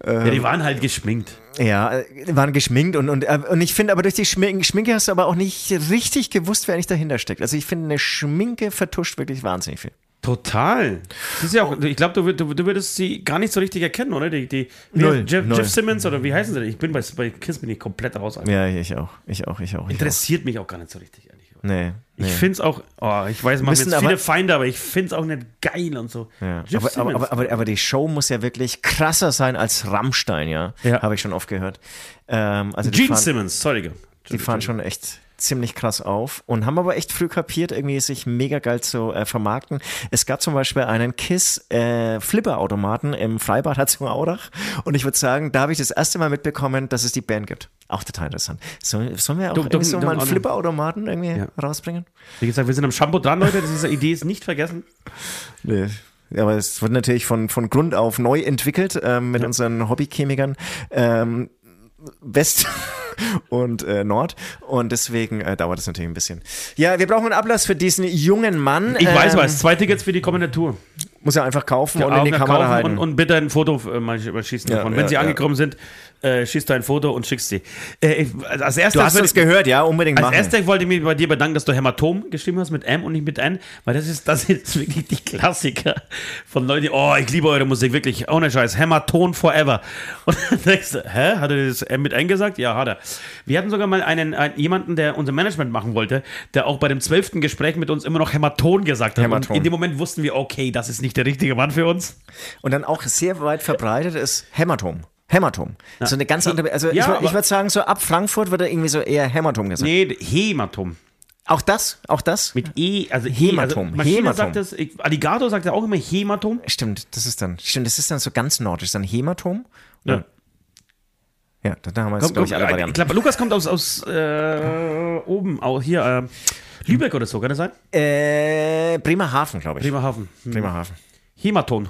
ja, die waren halt geschminkt. Ja, äh, waren geschminkt und, und, äh, und ich finde aber durch die Schminke, Schminke hast du aber auch nicht richtig gewusst, wer eigentlich dahinter steckt. Also ich finde, eine Schminke vertuscht wirklich wahnsinnig viel. Total. Das ist ja auch, ich glaube, du, du, du würdest sie gar nicht so richtig erkennen, oder? Die, die, Null, Jeff, null. Jeff Simmons oder wie heißen sie denn? Ich bin bei, bei Kiss bin ich komplett raus. Alter. Ja, ich auch. Ich auch, ich auch. Ich auch. Interessiert mich auch gar nicht so richtig. Nee, nee. Ich finde es auch, oh, ich weiß, man jetzt viele Feinde, aber ich finde es auch nicht geil und so. ja. Aber, aber, aber, aber, aber die Show muss ja wirklich krasser sein als Rammstein, ja. Ja. Habe ich schon oft gehört. Ähm, also Gene fahren, Simmons, sorry. die fahren schon echt ziemlich krass auf und haben aber echt früh kapiert, irgendwie sich mega geil zu äh, vermarkten. Es gab zum Beispiel einen Kiss äh, Flipper-Automaten im Freibad Herzogenaurach und ich würde sagen, da habe ich das erste Mal mitbekommen, dass es die Band gibt. Auch total interessant. Sollen, sollen wir auch Du- du- irgendwie so mal einen Flipper-Automaten irgendwie Ja. rausbringen? Wie gesagt, wir sind am Shampoo dran, Leute. Diese Idee ist nicht vergessen. <laughs> Nee. Ja, aber es wird natürlich von, von Grund auf neu entwickelt ähm, mit unseren Hobbychemikern ähm, West <laughs> und äh, Nord und deswegen äh, dauert es natürlich ein bisschen. Ja, wir brauchen einen Ablass für diesen jungen Mann. Ich weiß Ähm, was. Zwei Tickets für die kommende Tour. Muss er einfach kaufen und in die Kamera kaufen halten. und, und bitte ein Foto äh, schießen Ja, davon. Wenn ja, sie ja. angekommen sind, äh, schießt du ein Foto und schickst sie. Äh, ich- als erstes du hast ich- gehört, ja, unbedingt Als machen. erstes wollte ich mich bei dir bedanken, dass du Hämatom geschrieben hast mit M und nicht mit N, weil das ist, das ist wirklich die Klassiker von Leuten, die, oh, ich liebe eure Musik, wirklich, ohne Scheiß, Hämaton forever. Und dann denkst du, hä, hat er das M mit N gesagt? Ja, hat er. Wir hatten sogar mal einen, einen jemanden, der unser Management machen wollte, der auch bei dem zwölften Gespräch mit uns immer noch Hämaton gesagt hat. Hämaton. Und in dem Moment wussten wir, okay, das ist nicht der richtige Mann für uns. Und dann auch sehr weit verbreitet ist Hämatom. Hämatom. So eine ganz andere, also Ja, ich, ich würde sagen, so ab Frankfurt wird er irgendwie so eher Hämatom gesagt. Nee, Hämatom. Auch das, auch das? Mit E, also Hämatom, Also Maschine Hämatom. sagt das, Alligator sagt ja auch immer Hämatom. Stimmt, das ist dann, stimmt, das ist dann so ganz nordisch, dann Hämatom. Ja. Ja, da haben wir jetzt, glaube ich, alle äh, Varianten. ich glaube, Lukas kommt aus, aus äh, oben, auch hier, äh, Lübeck oder so, kann das sein? Äh, Bremerhaven, glaube ich. Bremerhaven. Hm. Bremerhaven. Hämaton.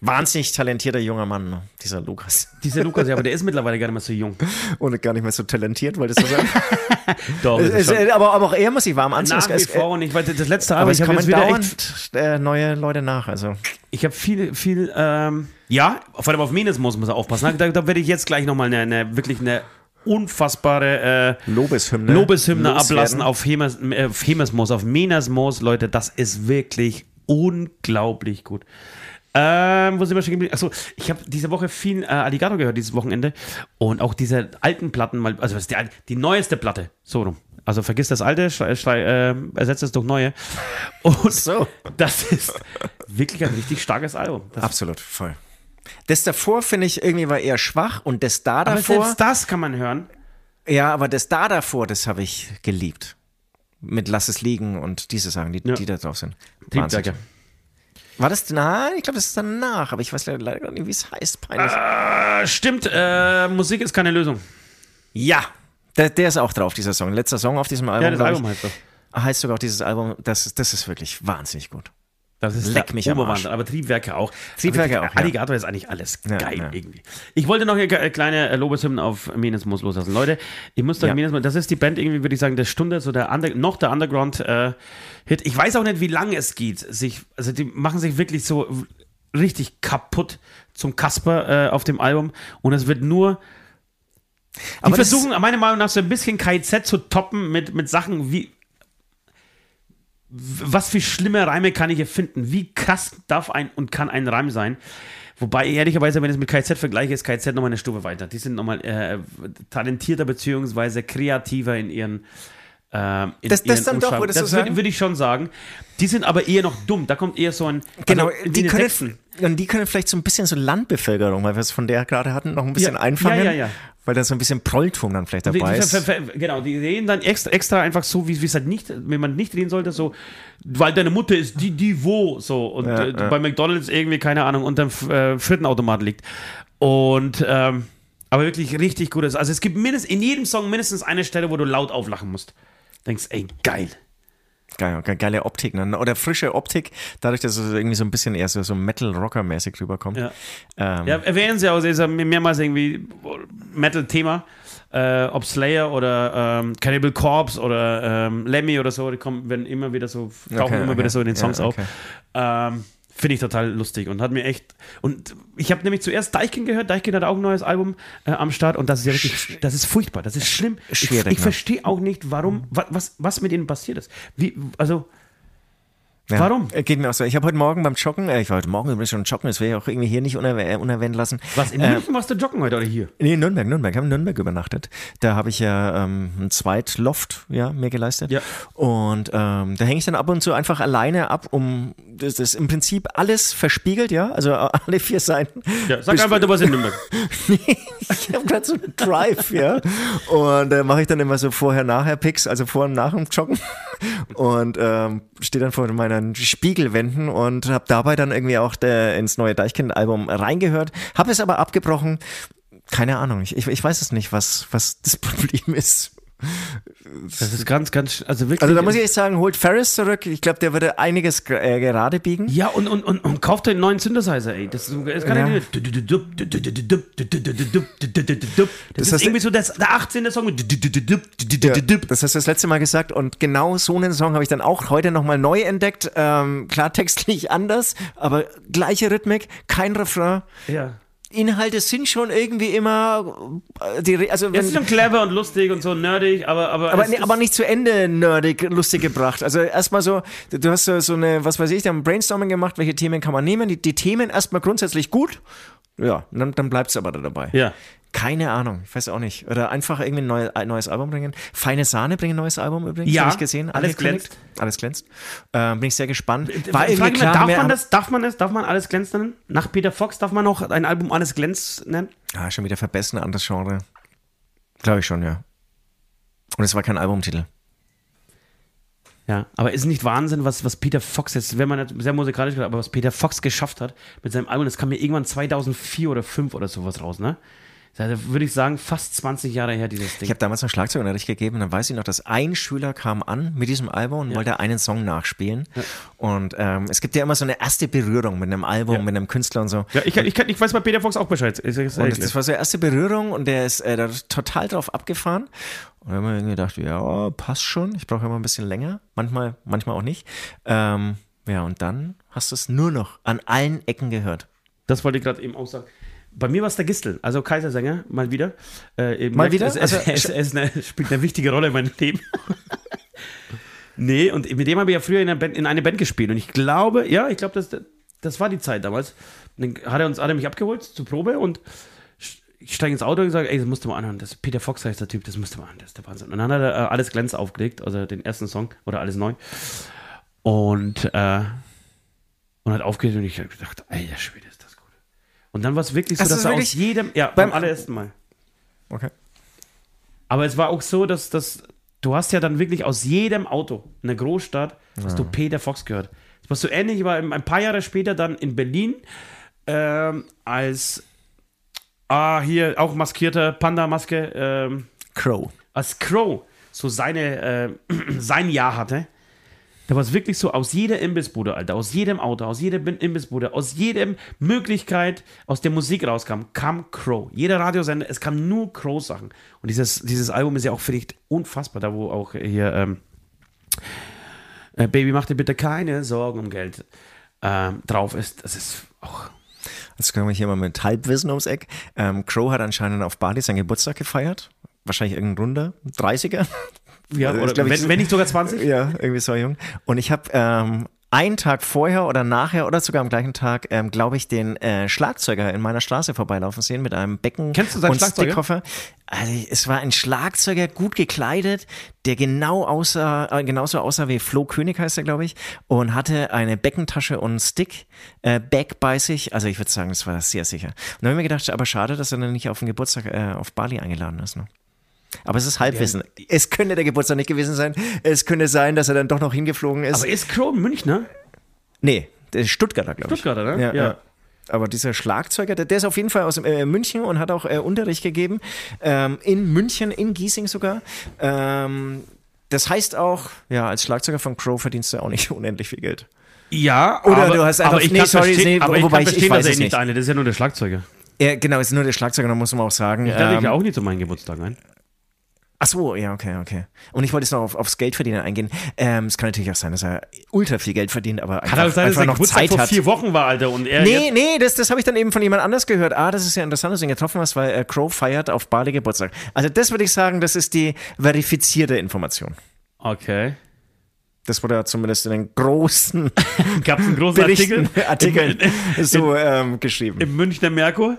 Wahnsinnig talentierter junger Mann, ne? dieser Lukas. Dieser Lukas, ja, aber der ist mittlerweile gar nicht mehr so jung. <laughs> Und gar nicht mehr so talentiert, wollte ich so sagen. <laughs> Doch, Es- es- aber, aber auch er muss sich warm anziehen. nach wie vor und ich weiß, das letzte aber Album, es ich habe jetzt wieder echt, äh, neue Leute nach. Also. ich habe viel, viel, ähm, ja, vor allem auf Menesmus muss er aufpassen. Da, da werde ich jetzt gleich nochmal eine, eine, wirklich eine unfassbare äh, Lobeshymne. Lobeshymne ablassen auf, Hemes, äh, auf Hemesmoos, auf Menesmoos, Leute, das ist wirklich unglaublich gut. Ähm, wo sind wir schon geblieben? Achso, ich habe diese Woche viel äh, Alligator gehört, dieses Wochenende. Und auch diese alten Platten mal, also was ist die, die neueste Platte, so rum. Also vergiss das alte, schrei, schrei, äh, ersetzt es durch neue. Und So. das ist wirklich ein richtig starkes Album. Das, Absolut, voll. Das davor, finde ich, irgendwie war eher schwach und das da aber davor. selbst das kann man hören. Ja, aber das da davor, das habe ich geliebt. Mit Lass es liegen und diese Sachen, die, Ja. die da drauf sind. Triebwerke. War das? Nein, ich glaube, das ist danach, aber ich weiß leider leider nicht, wie es heißt. Peinlich. Äh, stimmt, äh, Musik ist keine Lösung. Ja, der, der ist auch drauf, dieser Song. Letzter Song auf diesem Album. Ja, das Album heißt so. heißt sogar auch dieses Album. Das, das ist wirklich wahnsinnig gut. Das ist Leck mich Arsch. aber Triebwerke auch. Triebwerke auch, ja. Alligator ist eigentlich alles Ja, geil ja. irgendwie. Ich wollte noch eine ge- kleine äh, Lobeshymne auf Menesmus loslassen. Leute, ihr müsst euch. Menesmus, das ist die Band irgendwie, würde ich sagen, der Stunde, so der Under, noch der Underground-Hit. ich weiß auch nicht, wie lange es geht. Sich, also die machen sich wirklich so richtig kaputt zum Kasper äh, auf dem Album und es wird nur die Aber versuchen, meiner Meinung nach, so ein bisschen KIZ zu toppen mit, mit Sachen wie. Was für schlimme Reime kann ich erfinden? Wie krass darf ein und kann ein Reim sein? Wobei, ehrlicherweise, wenn ich es mit KZ vergleiche, ist KZ nochmal eine Stufe weiter. Die sind nochmal äh, talentierter beziehungsweise kreativer in ihren. Äh, in Das- das dann doch, würdest du Das würde sagen? würd ich schon sagen. Die sind aber eher noch dumm. Da kommt eher so ein. Genau, also die können, Texten. und die können vielleicht so ein bisschen so Landbevölkerung, weil wir es von der gerade hatten, noch ein bisschen Ja, einfangen. ja, ja, ja. Weil da so ein bisschen Prolltum dann vielleicht dabei ist. Genau, die reden dann extra, extra einfach so, wie es halt nicht, wenn man nicht reden sollte, so, weil deine Mutter ist die, die wo, so, und Ja, äh, ja. bei McDonalds irgendwie, keine Ahnung, unterm äh, Frittenautomat liegt. Und, ähm, aber wirklich richtig gutes. Also es gibt mindestens, in jedem Song mindestens eine Stelle, wo du laut auflachen musst. Denkst, ey, geil. Geil, ge- geile Optik, ne? Oder frische Optik, dadurch, dass es irgendwie so ein bisschen eher so, so Metal-Rocker-mäßig rüberkommt. Ja. Ähm, Ja, erwähnen sie auch, ist ja mehrmals irgendwie Metal-Thema. Äh, ob Slayer oder ähm, Cannibal Corpse oder ähm, Lemmy oder so, die kommen, werden immer wieder so, tauchen Okay, immer okay. wieder so in den Ja, Songs okay. auf. Ähm, Finde ich total lustig und hat mir echt. Und ich habe nämlich zuerst Deichkind gehört. Deichkind hat auch ein neues Album äh, am Start und das ist ja richtig. Das ist furchtbar. Das ist schlimm. Ich, Schwierig, ich ne? verstehe auch nicht, warum, wa- was, was mit ihnen passiert ist. Wie, also, Ja, Warum? äh, Geht mir auch so. Ich habe heute Morgen beim Joggen, äh, ich war heute Morgen übrigens schon joggen, das will ich auch irgendwie hier nicht unerwäh äh, unerwähnt lassen. was in Äh, München warst du joggen heute oder hier? Nee, in Nürnberg, Nürnberg. Ich habe in Nürnberg übernachtet. Da habe ich ja ähm, ein Zweitloft ja, mir geleistet. Ja. Und ähm, da hänge ich dann ab und zu einfach alleine ab, um das, das im Prinzip alles verspiegelt, ja. Also äh, <laughs> alle vier Seiten. Ja, sag Best- einfach, du warst in Nürnberg. <laughs> ich habe gerade so einen Drive, ja. Und äh, mache ich dann immer so vorher-nachher-Picks, also vor und nach dem Joggen. <laughs> Und ähm, stehe dann vor meinen Spiegelwänden und habe dabei dann irgendwie auch der, ins neue Deichkind-Album reingehört. Habe es aber abgebrochen. Keine Ahnung, ich, ich, weiß es nicht, was, was das <laughs> Problem ist. Das ist ganz, ganz. Also wirklich. Also da muss ich echt sagen, holt Ferris zurück. Ich glaube, der würde einiges äh, gerade biegen. Ja, und, und, und, und kauft einen neuen Synthesizer, ey. Das, ist- das kann Ja. nicht. Das, Das ist irgendwie so das, der 18. Song. Ja, das hast du das letzte Mal gesagt und genau so einen Song habe ich dann auch heute nochmal neu entdeckt. Ähm, klar textlich anders, aber gleiche Rhythmik, kein Refrain. Ja. Inhalte sind schon irgendwie immer, äh, die, also Es wenn, ist schon clever und lustig und so nerdig, aber. Aber, aber, es nee, aber nicht zu Ende nerdig, lustig gebracht. Also erstmal so, du hast so, so eine, was weiß ich, da haben Brainstorming gemacht, welche Themen kann man nehmen. Die, die Themen erstmal grundsätzlich gut. Ja, dann, dann bleibt es aber da dabei. Ja. Keine Ahnung, ich weiß auch nicht. Oder einfach irgendwie ein neu, ein neues Album bringen. Feine Sahne bringen ein neues Album übrigens. Ja, Hab ich gesehen. alles angekündigt. Alles glänzt. Ähm, bin ich sehr gespannt. Ich War frage irgendwie mich, klar, darf man das? Darf man das? Darf man alles glänzt nennen? Nach Peter Fox darf man noch ein Album alles glänzt nennen? Ah, schon wieder verbessern, anderes Genre. Glaube ich schon, ja. Und es war kein Albumtitel. Ja, aber ist nicht Wahnsinn, was, was Peter Fox jetzt, wenn man jetzt sehr musikalisch wird, aber was Peter Fox geschafft hat mit seinem Album, das kam mir irgendwann 2004 oder 2005 oder sowas raus, ne? Da würde ich sagen, fast 20 Jahre her, dieses Ding. Ich habe damals noch Schlagzeugunterricht gegeben dann weiß ich noch, dass ein Schüler kam an mit diesem Album und wollte einen Song nachspielen. Und ähm, es gibt ja immer so eine erste Berührung mit einem Album, Ja. mit einem Künstler und so. ja, ich, ich, ich weiß bei Peter Fox auch Bescheid. Ich, ich, Und das war so erste Berührung und der ist äh, da total drauf abgefahren. Und dann haben wir irgendwie gedacht, ja, passt schon. Ich brauche immer ein bisschen länger. Manchmal, manchmal auch nicht. Ähm, ja, und dann hast du es nur noch an allen Ecken gehört. das wollte ich gerade eben auch sagen. Bei mir war es der Gistel, also Kaisersänger, mal wieder. Äh, Mal wieder? Es, Also, es, es, eine, spielt eine wichtige Rolle in meinem Leben. <laughs> nee, und mit dem habe ich ja früher in, einer Band, in eine Band gespielt. Und ich glaube, ja, ich glaube, das, das war die Zeit damals. Dann hat er, uns, er mich abgeholt zur Probe und ich steige ins Auto und sage, ey, das musst du mal anhören. Das ist Peter Fox heißt der Typ, das musst du mal anhören, das ist der Wahnsinn. Und dann hat er äh, alles glänzt aufgelegt, also den ersten Song oder alles neu. Und, äh, und hat aufgelegt und ich habe gedacht, alter Schwede. Und dann war es wirklich so, du dass er aus jedem, ja, beim, beim- allerersten Mal. Okay. Aber es war auch so, dass, dass du hast ja dann wirklich aus jedem Auto in der Großstadt hast du Peter Fox gehört. War so ähnlich, war ein paar Jahre später dann in Berlin ähm, als ah, hier auch maskierter Panda-Maske ähm, Crow. als Crow so seine, äh, <clears throat> sein Jahr hatte, da war es wirklich so, aus jeder Imbissbude, Alter, aus jedem Auto, aus jeder Bin- Imbissbude, aus jedem Möglichkeit, aus der Musik rauskam, kam Crow. Jeder Radiosender, es kam nur Crow-Sachen. Und dieses, dieses Album ist ja auch vielleicht unfassbar, da wo auch hier ähm, äh, Baby, mach dir bitte keine Sorgen um Geld ähm, drauf ist. Das ist auch Jetzt kommen wir hier mal mit Halbwissen ums Eck. Ähm, Crow hat anscheinend auf Bali seinen Geburtstag gefeiert. Wahrscheinlich irgendein runder 30er. Ja, ist, oder ich, wenn, wenn nicht sogar 20? Ja, irgendwie so jung. Und ich habe ähm, einen Tag vorher oder nachher oder sogar am gleichen Tag, ähm, glaube ich, den äh, Schlagzeuger in meiner Straße vorbeilaufen sehen mit einem Becken Kennst du seinen und Schlagzeuger? Stickkoffer. Also es war ein Schlagzeuger, gut gekleidet, der genau aussah, äh, genauso aussah wie Flo König heißt er, glaube ich, und hatte eine Beckentasche und einen Stick, äh, Bag bei sich. Also ich würde sagen, das war sehr sicher. Und dann habe ich mir gedacht, aber schade, dass er dann nicht auf den Geburtstag äh, auf Bali eingeladen ist. Ne? Aber es ist Halbwissen. Es könnte der Geburtstag nicht gewesen sein. Es könnte sein, dass er dann doch noch hingeflogen ist. Aber ist Crow Münchner? nee, der ist Stuttgarter, glaube ich. Stuttgarter, ne? Ja, ja. Aber dieser Schlagzeuger, der, der ist auf jeden Fall aus äh, München und hat auch äh, Unterricht gegeben. Ähm, in München, in Giesing sogar. Ähm, das heißt auch, ja, als Schlagzeuger von Crow verdienst du auch nicht <laughs> unendlich viel Geld. Ja, Oder aber, du hast einfach- aber ich nee, kann sorry, verstehen, nee, aber ich wobei kann ich- ich verstehen, weiß dass er nicht nicht. eine, das ist ja nur der Schlagzeuger. Ja, genau, ist nur der Schlagzeuger, da muss man auch sagen. Ich lade ähm, ja auch nie zu meinem Geburtstag ein. Ach so, ja, okay, okay. Und ich wollte jetzt noch auf, aufs Geldverdienen eingehen. Ähm, es kann natürlich auch sein, dass er ultra viel Geld verdient, aber einfach, Kann auch sein, dass einfach sein noch Geburtstag Zeit vor hat. vier Wochen war, Alter. Und er Nee, nee, das, das habe ich dann eben von jemand anders gehört. Ah, das ist ja interessant, dass du ihn getroffen hast, weil äh, Crow feiert auf Bali Geburtstag. Also das würde ich sagen, das ist die verifizierte Information. Okay. Das wurde ja zumindest in den großen <laughs> Gab es einen großen Artikel? Berichten, Artikeln Im, so ähm, geschrieben. im Münchner Merkur?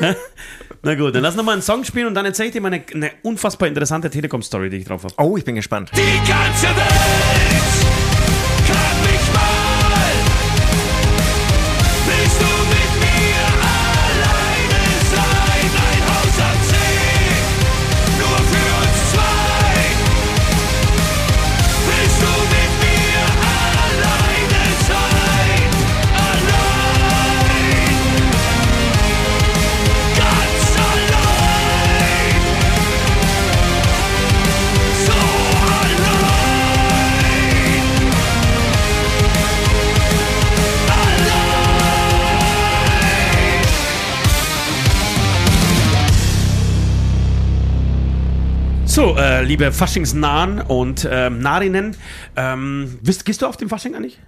<laughs> <laughs> Na gut, dann lass noch mal einen Song spielen und dann erzähle ich dir mal eine, eine unfassbar interessante Telekom-Story, die ich drauf habe. Oh, ich bin gespannt. Die ganze Welt So, äh, liebe Faschingsnahen und ähm, Narinnen, ähm, bist, gehst du auf den Fasching eigentlich?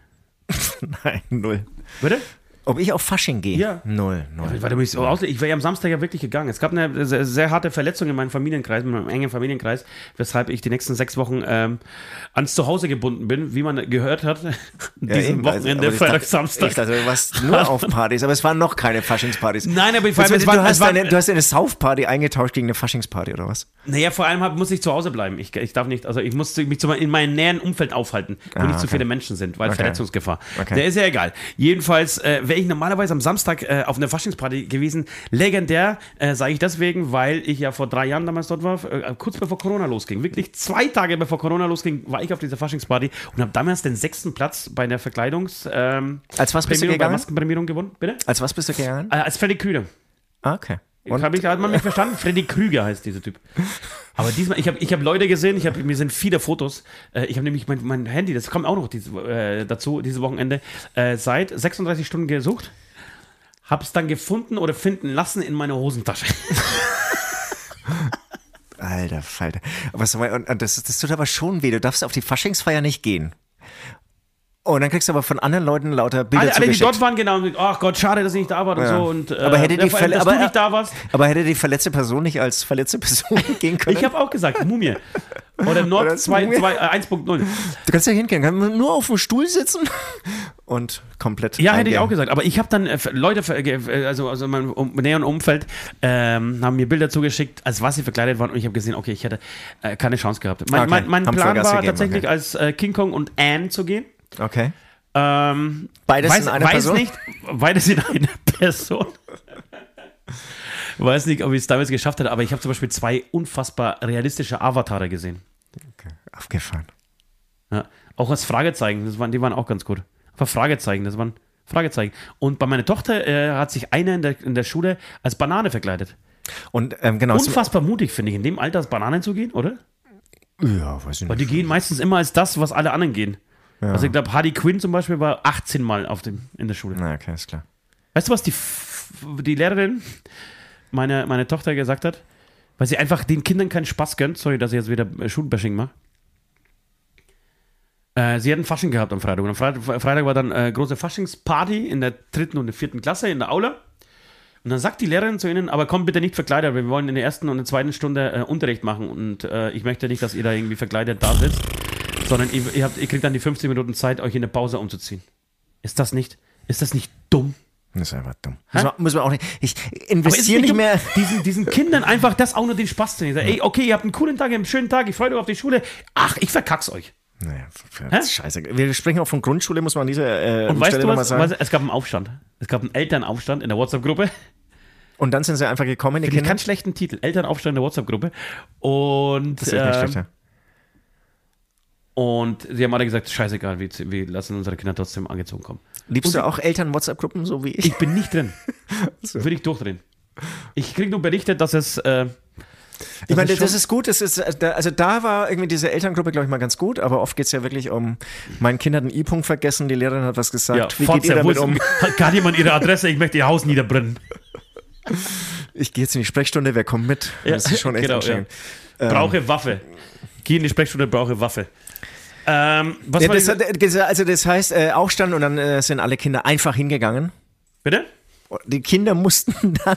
<laughs> Nein, null. Bitte? Ob ich auf Fasching gehe? Ja. Null, null. Weil du mich so aus, ich wäre ja am Samstag ja wirklich gegangen. Es gab eine sehr, sehr harte Verletzung in meinem Familienkreis, in meinem engen Familienkreis, weshalb ich die nächsten sechs Wochen ähm, ans Zuhause gebunden bin, wie man gehört hat. <laughs> Diesem eben, also, Wochenende, ich Freitag, Samstag. Ich dachte, du warst nur auf Partys, aber es waren noch keine Faschingspartys. Nein, aber ich- es du, es hast eine, du hast eine Sauf-Party eingetauscht gegen eine Faschingsparty, oder was? Naja, vor allem hab, muss ich zu Hause bleiben. Ich, ich darf nicht, also ich muss mich zu, in meinem näheren Umfeld aufhalten, wo Ah, nicht so okay. viele Menschen sind, weil Okay. Verletzungsgefahr. Okay. Der ist ja egal. Jedenfalls äh, wäre ich normalerweise am Samstag äh, auf einer Faschingsparty gewesen. Legendär, äh, sage ich deswegen, weil ich ja vor drei Jahren damals dort war, äh, kurz bevor Corona losging. Wirklich zwei Tage bevor Corona losging, war ich auf dieser Faschingsparty und habe damals den sechsten Platz bei der Verkleidungs ähm, Als was bist du Prämierung, bei gegangen? Maskenprämierung gewonnen. Bitte? Als was bist du gegangen? Äh, als Freddy Kühne. Ah, okay. Und hab ich, hat man mich verstanden? Freddy Krüger heißt dieser Typ. <laughs> Aber diesmal, ich habe ich hab Leute gesehen, ich hab, mir sind viele Fotos. Äh, ich habe nämlich mein, mein Handy, das kommt auch noch diese, äh, dazu, dieses Wochenende, äh, seit 36 Stunden gesucht. Hab's dann gefunden oder finden lassen in meiner Hosentasche. <laughs> Alter Falter. Und, und das, das tut aber schon weh. Du darfst auf die Faschingsfeier nicht gehen. Und dann kriegst du aber von anderen Leuten lauter Bilder alle, alle, die dort waren, genau, ach Gott, schade, dass ich nicht da war und Ja. so. Und, äh, aber hätte die allem, aber, da warst. aber hätte die verletzte Person nicht als verletzte Person <laughs> gehen können? Ich habe auch gesagt, Mumie. Oder Nord Oder 2, Mumie. 2, äh, 1.0. du kannst ja hingehen, kannst nur auf dem Stuhl sitzen <laughs> und komplett. Ja, hätte ich eingehen. auch gesagt. Aber ich habe dann äh, Leute, äh, also, also in meinem um, näheren Umfeld, ähm, haben mir Bilder zugeschickt, als was sie verkleidet waren. Und ich habe gesehen, okay, ich hätte äh, keine Chance gehabt. Mein, Okay. mein, mein Plan war gegeben, tatsächlich, okay. als äh, King Kong und Anne zu gehen. Okay. Ähm, Beides weiß, in einer weiß Person? nicht, beides in einer <laughs> Person. weiß nicht, ob ich es damals geschafft hätte, aber ich habe zum Beispiel zwei unfassbar realistische Avatare gesehen. okay. Aufgefahren. Ja, auch als Fragezeichen, das waren, die waren auch ganz gut. Aber Fragezeichen, das waren Fragezeichen. Und bei meiner Tochter äh, hat sich einer in der, in der Schule als Banane verkleidet. Und ähm, genau. Unfassbar mutig, finde ich, in dem Alter als Bananen zu gehen, oder? Ja, weiß ich Weil nicht. die gehen meistens immer als das, was alle anderen gehen. Also ich glaube, Hardy Quinn zum Beispiel war 18 Mal auf dem, in der Schule. Na, okay, ist klar. Weißt du, was die, die Lehrerin meine, meine Tochter gesagt hat? Weil sie einfach den Kindern keinen Spaß gönnt. Sorry, dass ich jetzt wieder äh, Schulbashing mache. Äh, sie hatten Fasching gehabt am Freitag. Und am Freitag, Freitag war dann äh, große Faschingsparty in der dritten und der vierten Klasse in der Aula. Und dann sagt die Lehrerin zu ihnen, aber kommt bitte nicht verkleidet, wir wollen in der ersten und der zweiten Stunde äh, Unterricht machen und äh, ich möchte nicht, dass ihr da irgendwie verkleidet da sitzt, sondern ihr, ihr, habt, ihr kriegt dann die 15 Minuten Zeit, euch in der Pause umzuziehen. Ist das nicht, ist das nicht dumm? Das ist einfach dumm. Muss man, muss man auch nicht. Ich investiere es nicht dumm, mehr. Diesen, diesen Kindern einfach das auch nur den Spaß zu nehmen. Ey, okay, ihr habt einen coolen Tag, ihr habt einen schönen Tag, ich freue mich auf die Schule. Ach, ich verkack's euch. Naja, das ist scheiße. Wir sprechen auch von Grundschule, muss man an dieser äh, Und weißt Stelle du nochmal was? sagen. was? Es gab einen Aufstand. Es gab einen Elternaufstand in der WhatsApp-Gruppe. Und dann sind sie einfach gekommen, ich keinen schlechten Titel. Elternaufstand in der WhatsApp-Gruppe. Und, Das ist echt nicht ähm, schlecht, ja. Und sie haben alle gesagt, scheißegal, wir, wir lassen unsere Kinder trotzdem angezogen kommen. Liebst du auch Eltern-WhatsApp-Gruppen, so wie ich? Ich bin nicht drin. <laughs> Würde ich durchdrehen. Ich kriege nur berichtet, dass es. Äh, Ich meine, ist das ist gut. Das ist, also da war irgendwie diese Elterngruppe, glaube ich, mal ganz gut. Aber oft geht es ja wirklich um, mein Kind hat einen I-Punkt vergessen, die Lehrerin hat was gesagt. ja, wie geht Fotze, ihr wo damit um? <laughs> Hat gar jemand ihre Adresse? Ich möchte ihr Haus niederbrennen. Ich gehe jetzt in die Sprechstunde, wer kommt mit? Das ist schon echt <laughs> genau, anstrengend. Brauche Waffe. Geh in die Sprechstunde, brauche Waffe. Ähm, was das, das- also das heißt, äh, Aufstand und dann äh, sind alle Kinder einfach hingegangen. Bitte? Die Kinder mussten <laughs> dann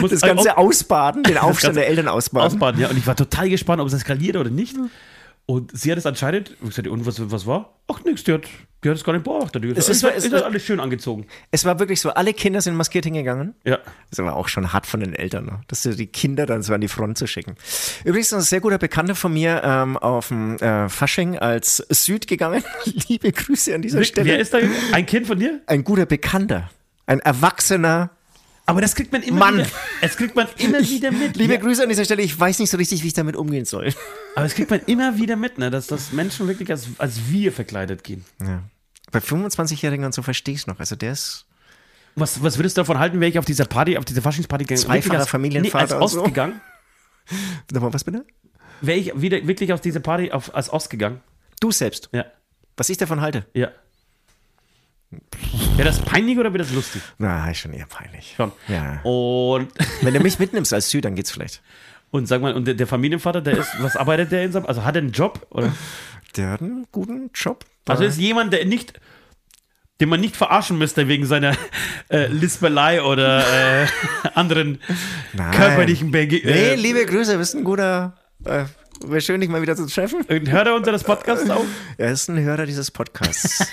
Muss- das Ganze oh, ausbaden, den <laughs> Aufstand der Eltern ausbaden. ausbaden, ja. Und ich war total gespannt, ob es eskaliert oder nicht. Und sie hat es anscheinend, ich gesagt, und was, was war? Ach, nix, die hat, die hat es gar nicht beobachtet. Die hat Es gesagt, ist- ist, es- ist, es- alles schön angezogen. Es war wirklich so, alle Kinder sind maskiert hingegangen. Ja. Das war auch schon hart von den Eltern, ne? dass sie die Kinder dann so an die Front zu schicken. Übrigens, ein sehr guter Bekannter von mir ähm, auf dem äh, Fasching als Süd gegangen. <laughs> Liebe Grüße an dieser Wer Stelle. ist da? Ein Kind von dir? Ein guter Bekannter. Ein erwachsener. Aber das kriegt man immer Mann. wieder. Es kriegt man immer wieder mit. Liebe ja. Grüße an dieser Stelle. Ich weiß nicht so richtig, wie ich damit umgehen soll. Aber es kriegt man immer wieder mit, ne? dass, dass Menschen wirklich als, als wir verkleidet gehen. Ja. Bei 25-Jährigen und so verstehe ich es noch. Also der ist. Was, was würdest du davon halten, wäre ich auf dieser Party, auf dieser Faschingsparty gegangen? Zweifacher Familienvater Nee, als so. Ost gegangen? Nochmal was bitte? Wäre ich wieder wirklich auf diese Party auf, als Ost gegangen? Du selbst. Ja. Was ich davon halte? Ja. Wäre das peinlich oder wäre das lustig? Na, ist schon eher peinlich. Schon. Ja. Und, <laughs> Wenn du mich mitnimmst als Süd, dann geht's vielleicht. und sag mal, und der, der Familienvater, der ist, was arbeitet der in seinem, also hat er einen Job? Oder? Der hat einen guten Job. Also ist jemand, der nicht, den man nicht verarschen müsste wegen seiner äh, Lispelei oder äh, <laughs> anderen Nein. körperlichen Bege Nee, äh, liebe Grüße, bist ein guter. Äh, Wäre schön, dich mal wieder zu treffen. Hört er unter das Podcast auf? Er ist ein Hörer dieses Podcasts.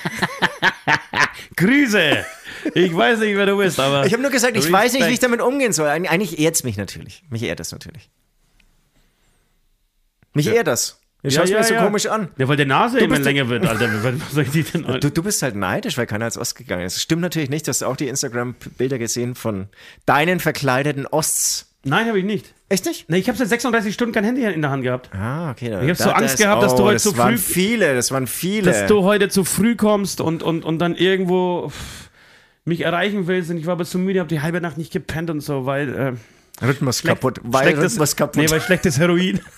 <laughs> Grüße! Ich weiß nicht, wer du bist, aber. Ich habe nur gesagt, ich weiß nicht, wie ich damit umgehen soll. Eig- Eigentlich ehrt es mich natürlich. Mich ehrt es natürlich. Mich ehrt das. Du schaust mir das so komisch an. Ja, weil der Nase immer länger wird, Alter. Was soll ich die denn <laughs> Du, du bist halt neidisch, weil keiner als Ost gegangen ist. Das stimmt natürlich nicht. Du hast auch die Instagram-Bilder gesehen von deinen verkleideten Osts. Nein, habe ich nicht. Echt nicht? Nee, ich habe seit 36 Stunden kein Handy in der Hand gehabt. Ah, okay. Ich hab so Angst gehabt, dass du heute das so waren früh- viele, das waren viele. Dass du heute zu früh kommst und, und, und dann irgendwo pff, mich erreichen willst und ich war aber so müde, habe die halbe Nacht nicht gepennt und so, weil. Äh, Rhythmus kaputt. Weil schlechtes- Rhythmus kaputt. Nee, weil schlechtes Heroin. <laughs>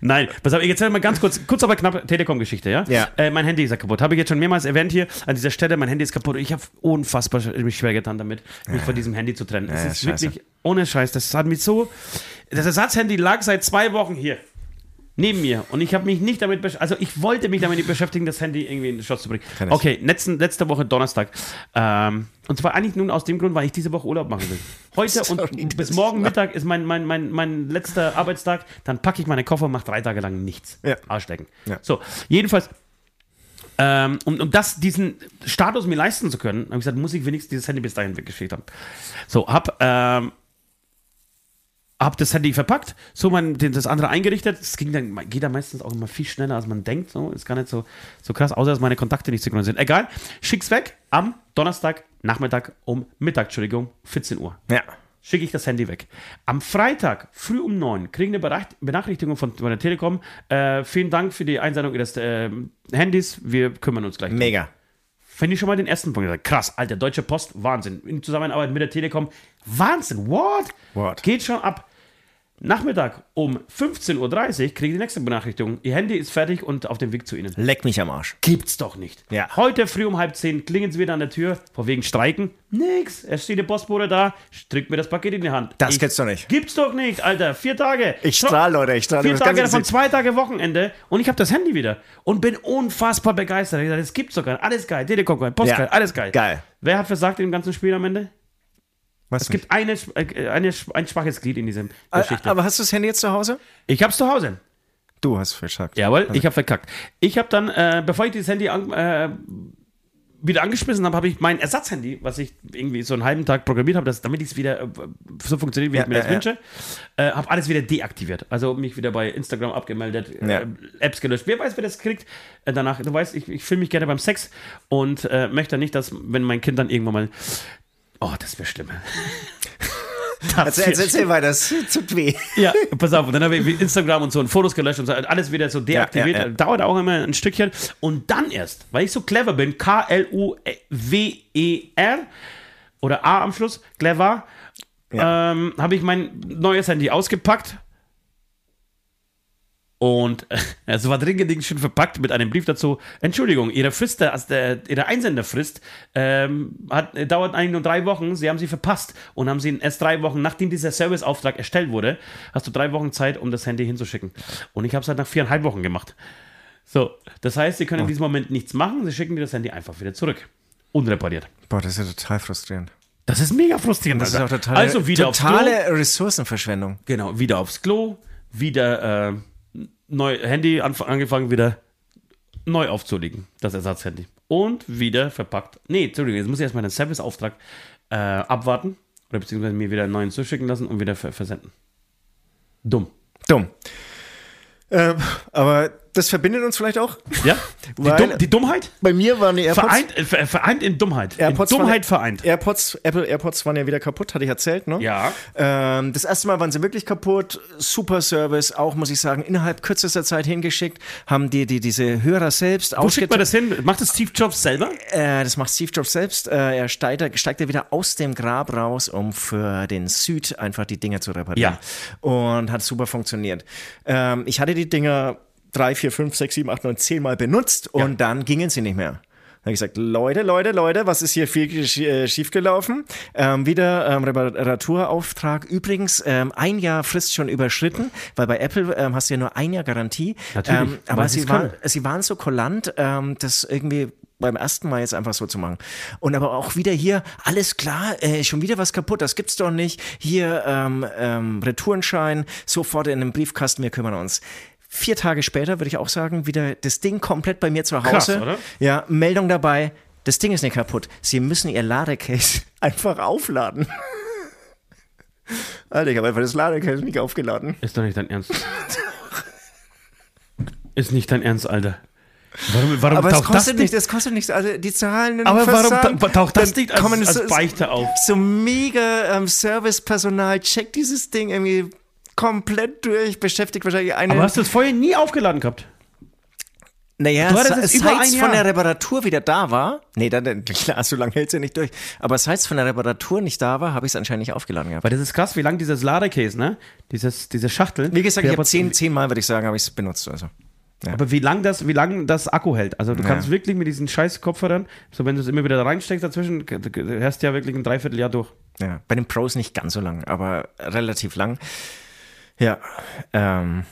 Nein, pass auf, ich erzähle mal ganz kurz, kurz aber knapp Telekom-Geschichte, ja? Ja. Äh, mein Handy ist ja kaputt. Habe ich jetzt schon mehrmals erwähnt hier an dieser Stelle, mein Handy ist kaputt. Ich habe unfassbar mich schwer getan damit, mich von diesem Handy zu trennen. Es ist ist scheiße. wirklich ohne Scheiß. Das hat mich so. Das Ersatzhandy lag seit zwei Wochen hier. Neben mir. Und ich habe mich nicht damit beschäftigt. Also, ich wollte mich damit nicht beschäftigen, das Handy irgendwie in den Schutz zu bringen. Kann ich. Okay, letzten, letzte Woche Donnerstag. Ähm, und zwar eigentlich nun aus dem Grund, weil ich diese Woche Urlaub machen will. Heute <laughs> Sorry, und bis morgen Mittag ist mein, mein, mein, mein letzter Arbeitstag. Dann packe ich meine Koffer und mache drei Tage lang nichts. Ja. Arschlecken. Ja. So, jedenfalls. Ähm, um, um das, diesen Status mir leisten zu können, habe ich gesagt, muss ich wenigstens dieses Handy bis dahin weggeschickt haben. So, hab, ähm, hab das Handy verpackt, so mein, das andere eingerichtet. Es ging dann, geht da meistens auch immer viel schneller, als man denkt. So. Ist gar nicht so, so krass, außer dass meine Kontakte nicht synchron sind. Egal, schick's weg am Donnerstag, Nachmittag um Mittag, Entschuldigung, 14 Uhr Ja. schicke ich das Handy weg. Am Freitag, früh um 9, kriege ich eine Benach- Benachrichtigung von, von der Telekom. Äh, vielen Dank für die Einsendung Ihres ähm, Handys. Wir kümmern uns gleich. drum. Mega. Finde ich schon mal den ersten Punkt. Krass, Alter, Deutsche Post, Wahnsinn. In Zusammenarbeit mit der Telekom, Wahnsinn. What? What? Geht schon ab. Nachmittag um 15.30 Uhr kriege ich die nächste Benachrichtigung. Ihr Handy ist fertig und auf dem Weg zu Ihnen. Leck mich am Arsch. Gibt's doch nicht. Ja. Heute früh um halb zehn klingen sie wieder an der Tür, vor wegen Streiken. Nix. Es steht der Postbote da, drückt mir das Paket in die Hand. Das ich, gibt's doch nicht. Gibt's doch nicht, Alter. Vier Tage. Ich strahl, Leute, ich strahl. Vier Tage davon, zwei Tage Wochenende und ich habe das Handy wieder und bin unfassbar begeistert. Ich gesagt, das gibt's doch gar nicht. Alles geil. Telekom geil, Post Ja. geil, alles geil. Geil. Wer hat versagt im ganzen Spiel am Ende? Was Es gibt eine, äh, eine, ein schwaches Glied in dieser Ah, Geschichte. Aber hast du das Handy jetzt zu Hause? ich hab's zu Hause. Du hast verschackt. Jawohl, ich habe verkackt. Ich habe dann, äh, bevor ich dieses Handy an, äh, wieder angeschmissen habe, habe ich mein Ersatzhandy, was ich irgendwie so einen halben Tag programmiert habe, dass, damit es wieder äh, so funktioniert, wie Ja, ich mir das wünsche, äh, habe alles wieder deaktiviert. Also mich wieder bei Instagram abgemeldet, Ja. äh, Apps gelöscht. Wer weiß, wer das kriegt äh, danach. Du weißt, ich, ich filme mich gerne beim Sex und äh, möchte nicht, dass, wenn mein Kind dann irgendwann mal. Oh, das wäre schlimm. Das Erzähl, erzähl, weiter, es tut weh. ja, pass auf. Und dann habe ich Instagram und so und Fotos gelöscht und so, alles wieder so deaktiviert. Ja, ja, ja. Dauert auch immer ein Stückchen. Und dann erst, weil ich so clever bin, K-L-U-W-E-R oder A am Schluss, clever, ähm, habe ich mein neues Handy ausgepackt. Und äh, es war dringend schön verpackt mit einem Brief dazu. Entschuldigung, Ihre Frist, also der, Ihre Einsenderfrist ähm, hat, äh, dauert eigentlich nur drei Wochen. Sie haben sie verpasst und haben sie erst drei Wochen, nachdem dieser Serviceauftrag erstellt wurde, hast du drei Wochen Zeit, um das Handy hinzuschicken. Und ich habe es halt nach viereinhalb Wochen gemacht. So, das heißt, Sie können in diesem Moment nichts machen. Sie schicken dir das Handy einfach wieder zurück. Unrepariert. Boah, das ist ja total frustrierend. Das ist mega frustrierend. Das ist auch Alter. totale, also wieder aufs Klo. totale Ressourcenverschwendung. Genau, wieder aufs Klo, wieder äh, neu Handy angefangen, wieder neu aufzulegen, das Ersatzhandy. Und wieder verpackt. Nee, Entschuldigung, jetzt muss ich erstmal den Serviceauftrag äh, abwarten oder beziehungsweise mir wieder einen neuen zuschicken lassen und wieder ver versenden. Dumm. Dumm. Ähm, aber das verbindet uns vielleicht auch. Ja? <laughs> Die, Dumm, die Dummheit? Bei mir waren die AirPods. Vereint, äh, ver- vereint in Dummheit. AirPods in Dummheit waren, vereint. AirPods, Apple AirPods waren ja wieder kaputt, hatte ich erzählt, ne? Ja. Ähm, das erste Mal waren sie wirklich kaputt. Super Service, auch muss ich sagen, innerhalb kürzester Zeit hingeschickt. Haben die, die diese Hörer selbst Wo schickt man das hin? Macht das Steve Jobs selber? Äh, das macht Steve Jobs selbst. Äh, er steigt, steigt er wieder aus dem Grab raus, um für den Süd einfach die Dinger zu reparieren. Und hat super funktioniert. Ähm, ich hatte die Dinger drei, vier, fünf, sechs, sieben, acht, neun, zehn Mal benutzt und dann gingen sie nicht mehr. Dann habe ich gesagt, Leute, Leute, Leute, was ist hier viel äh, schiefgelaufen? Ähm, wieder ähm, Reparaturauftrag. Übrigens, ähm, ein Jahr Frist schon überschritten, weil bei Apple ähm, hast du ja nur ein Jahr Garantie. Natürlich, Ähm, aber sie waren, sie waren so kulant, ähm, das irgendwie beim ersten Mal jetzt einfach so zu machen. Und aber auch wieder hier, alles klar, äh, schon wieder was kaputt, das gibt's doch nicht. Hier ähm, ähm, Retourenschein, sofort in den Briefkasten, wir kümmern uns. Vier Tage später würde ich auch sagen, wieder das Ding komplett bei mir zu Hause. Krass, oder? Ja, Meldung dabei, das Ding ist nicht kaputt. Sie müssen Ihr Ladecase <laughs> einfach aufladen. Alter, ich habe einfach das Ladecase nicht aufgeladen. Ist doch nicht dein Ernst. Ist nicht dein Ernst, Alter. Warum, warum Aber es taucht das kostet nicht? das kostet nichts. Also die zahlen Aber warum Versand, ta taucht das nicht als, als so- Beichte auf? So mega ähm, Servicepersonal checkt dieses Ding irgendwie komplett durch, beschäftigt wahrscheinlich eine. Aber hast du das vorher nie aufgeladen gehabt? naja, es seit es von der Reparatur wieder da war, nee, dann, klar, so lange hält es ja nicht durch, aber seit es von der Reparatur nicht da war, habe ich es anscheinend nicht aufgeladen gehabt. Weil das ist krass, wie lang dieses Ladecase, ne? Dieses, diese Schachtel. Wie gesagt, ich habe zehn, zehn Mal, würde ich sagen, habe ich es benutzt. Also. Aber wie lang das, wie lang das Akku hält. Also du Ja. kannst wirklich mit diesen scheiß Kopfhörern, so wenn du es immer wieder da reinsteckst dazwischen, hörst du ja wirklich ein Dreivierteljahr durch. Ja, bei den Pros nicht ganz so lang, aber relativ lang. Ja, ähm,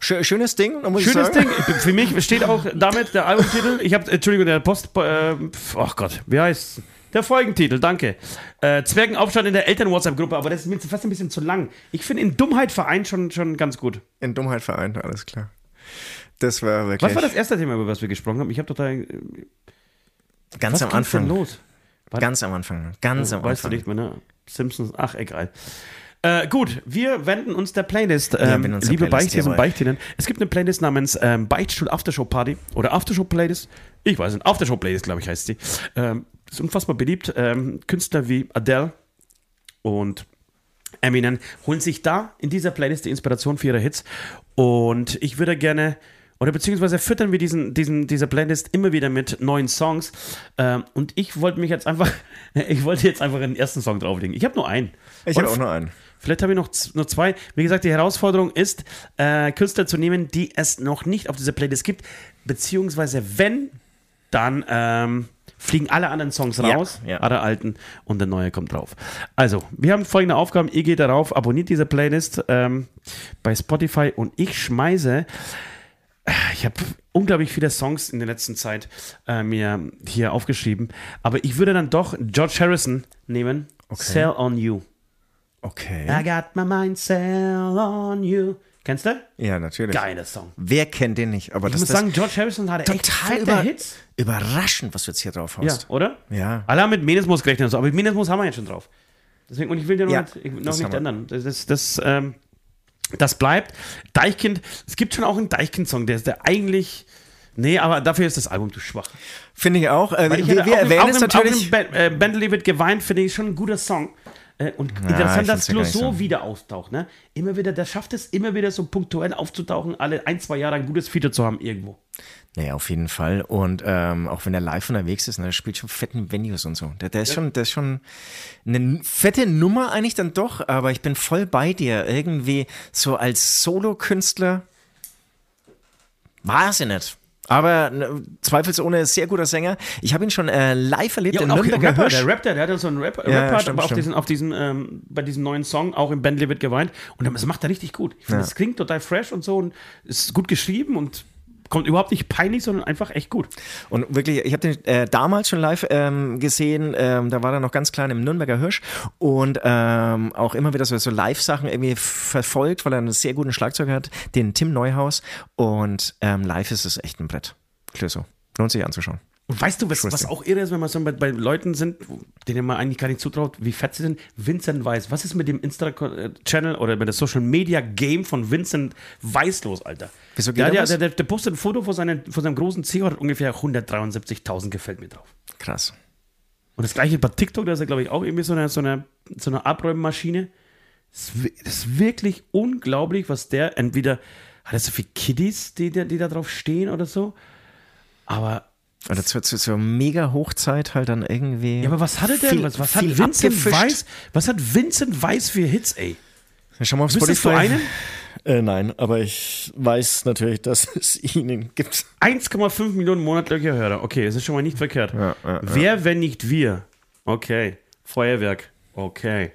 schö- schönes Ding, muss ich Schönes sagen. Ding. Für mich steht auch damit der Albumtitel. Ich habe, Entschuldigung, der Post, äh, ach Gott, wie heißt der Folgentitel, danke. Äh, Zwergenaufstand in der Eltern-WhatsApp-Gruppe, aber das ist mir fast ein bisschen zu lang. Ich finde in Dummheit vereint schon, schon ganz gut. In Dummheit vereint, alles klar. Das war wirklich. Was war das erste Thema, über was wir gesprochen haben? Ich habe total. Ganz Was am ging's denn Anfang. los? Ganz am Anfang. Ganz am Weißt du Anfang. nicht mehr, ne? Simpsons, ach, egal. Äh, gut, wir wenden uns der Playlist. Ähm, wenden uns liebe Beichtis und. Beichtinnen, es gibt eine Playlist namens ähm, Beichtstuhl Aftershow Party oder Aftershow Playlist. Ich weiß nicht, Aftershow Playlist, glaube ich, heißt sie. Ähm, ist unfassbar beliebt. Ähm, Künstler wie Adele und Eminem holen sich da in dieser Playlist die Inspiration für ihre Hits. Und ich würde gerne, oder beziehungsweise füttern wir diesen, diesen, diese Playlist immer wieder mit neuen Songs. Ähm, und ich wollte mich jetzt einfach, <laughs> ich wollte jetzt einfach den ersten Song drauflegen. Ich habe nur einen. Ich habe auch nur einen. Vielleicht habe ich noch, noch zwei. Wie gesagt, die Herausforderung ist, äh, Künstler zu nehmen, die es noch nicht auf dieser Playlist gibt. Beziehungsweise, wenn, dann ähm, fliegen alle anderen Songs Ja, raus, ja. alle alten, und der neue kommt drauf. Also, wir haben folgende Aufgaben. Ihr geht darauf, abonniert diese Playlist ähm, bei Spotify und ich schmeiße. Ich habe unglaublich viele Songs in der letzten Zeit äh, mir hier aufgeschrieben, aber ich würde dann doch George Harrison nehmen Sell on You. Okay. I got my mind sell on you. Kennst du? Ja, natürlich. Geiler Song. Wer kennt den nicht? Aber Ich das muss ist sagen, George Harrison hatte echt total fette über, Hits. überraschend, was du jetzt hier drauf Ja, hast. oder? Ja. Alle haben mit Menesmus gerechnet, und so, aber mit Menesmus haben wir jetzt schon drauf. Deswegen, und ich will den noch Ja, nicht, ich, noch das nicht wir. ändern. Das, das, das, ähm, das bleibt. Deichkind, es gibt schon auch einen Deichkind-Song, der ist der eigentlich. Nee, aber dafür ist das Album zu schwach. Finde ich auch. Äh, Weil ich wir wir auch erwähnen auch es natürlich. Auch im äh, Bentley wird geweint, finde ich schon ein guter Song. Äh, Und interessant, dass ja nicht Clouseau so. wieder auftaucht. Ne? Immer wieder, der schafft es immer wieder so punktuell aufzutauchen, alle ein, zwei Jahre ein gutes Feature zu haben irgendwo. Nee, auf jeden Fall. Und ähm, auch wenn er live unterwegs ist, ne, der spielt schon fetten Venues und so. Der, der ist schon, der ist schon eine fette Nummer eigentlich dann doch, aber ich bin voll bei dir. Irgendwie so als Solokünstler war es ja nicht. Aber ne, zweifelsohne sehr guter Sänger. Ich habe ihn schon äh, live erlebt Ja, in Nürnberger Rapper, Hirsch. der Rapper, der hat ja so einen Rap, Ja, Rap-Part, stimmt, aber auf stimmt. diesen, auf diesen, ähm, bei diesem neuen Song, auch im wird geweint. Und das macht er richtig gut. Ich finde, Ja. es klingt total fresh und so und ist gut geschrieben und kommt überhaupt nicht peinlich, sondern einfach echt gut. Und wirklich, ich habe den äh, damals schon live ähm, gesehen, ähm, da war er noch ganz klein im Nürnberger Hirsch und ähm, auch immer wieder so, so Live-Sachen irgendwie verfolgt, weil er einen sehr guten Schlagzeuger hat, den Tim Neuhaus. Und ähm, live ist es echt ein Brett. Klöso. Lohnt sich anzuschauen. Und weißt du, was, was auch irre ist, wenn man so bei, bei Leuten sind, denen man eigentlich gar nicht zutraut, wie fett sie sind? Vincent Weiss. Was ist mit dem Insta-Channel oder mit der Social-Media-Game von Vincent Weiss los, Alter? Wieso geht der, der, was? der, der, postet ein Foto von, seinen, von seinem großen C hat ungefähr 173.000 gefällt mir drauf. Krass. Und das gleiche bei TikTok, da ist er, glaube ich, auch irgendwie so eine, so eine, so eine Abräummaschine. Das ist, wirklich unglaublich, was der entweder hat er so viele Kiddies, die, die da drauf stehen oder so. Aber Oder zur, zur, zur Mega-Hochzeit halt dann irgendwie. Ja, aber was hatte der? viel- was, was hat Vincent abgefischt. Weiß? Was hat Vincent Weiß für Hits, ey? Schau mal auf Wüsstest du Spotify. einen? Äh, nein, aber ich weiß natürlich, dass <laughs> es ihn gibt. 1,5 Millionen monatliche Hörer. Okay, das ist schon mal nicht verkehrt. Ja, ja, ja. Wer, wenn nicht wir? Okay. Feuerwerk. Okay.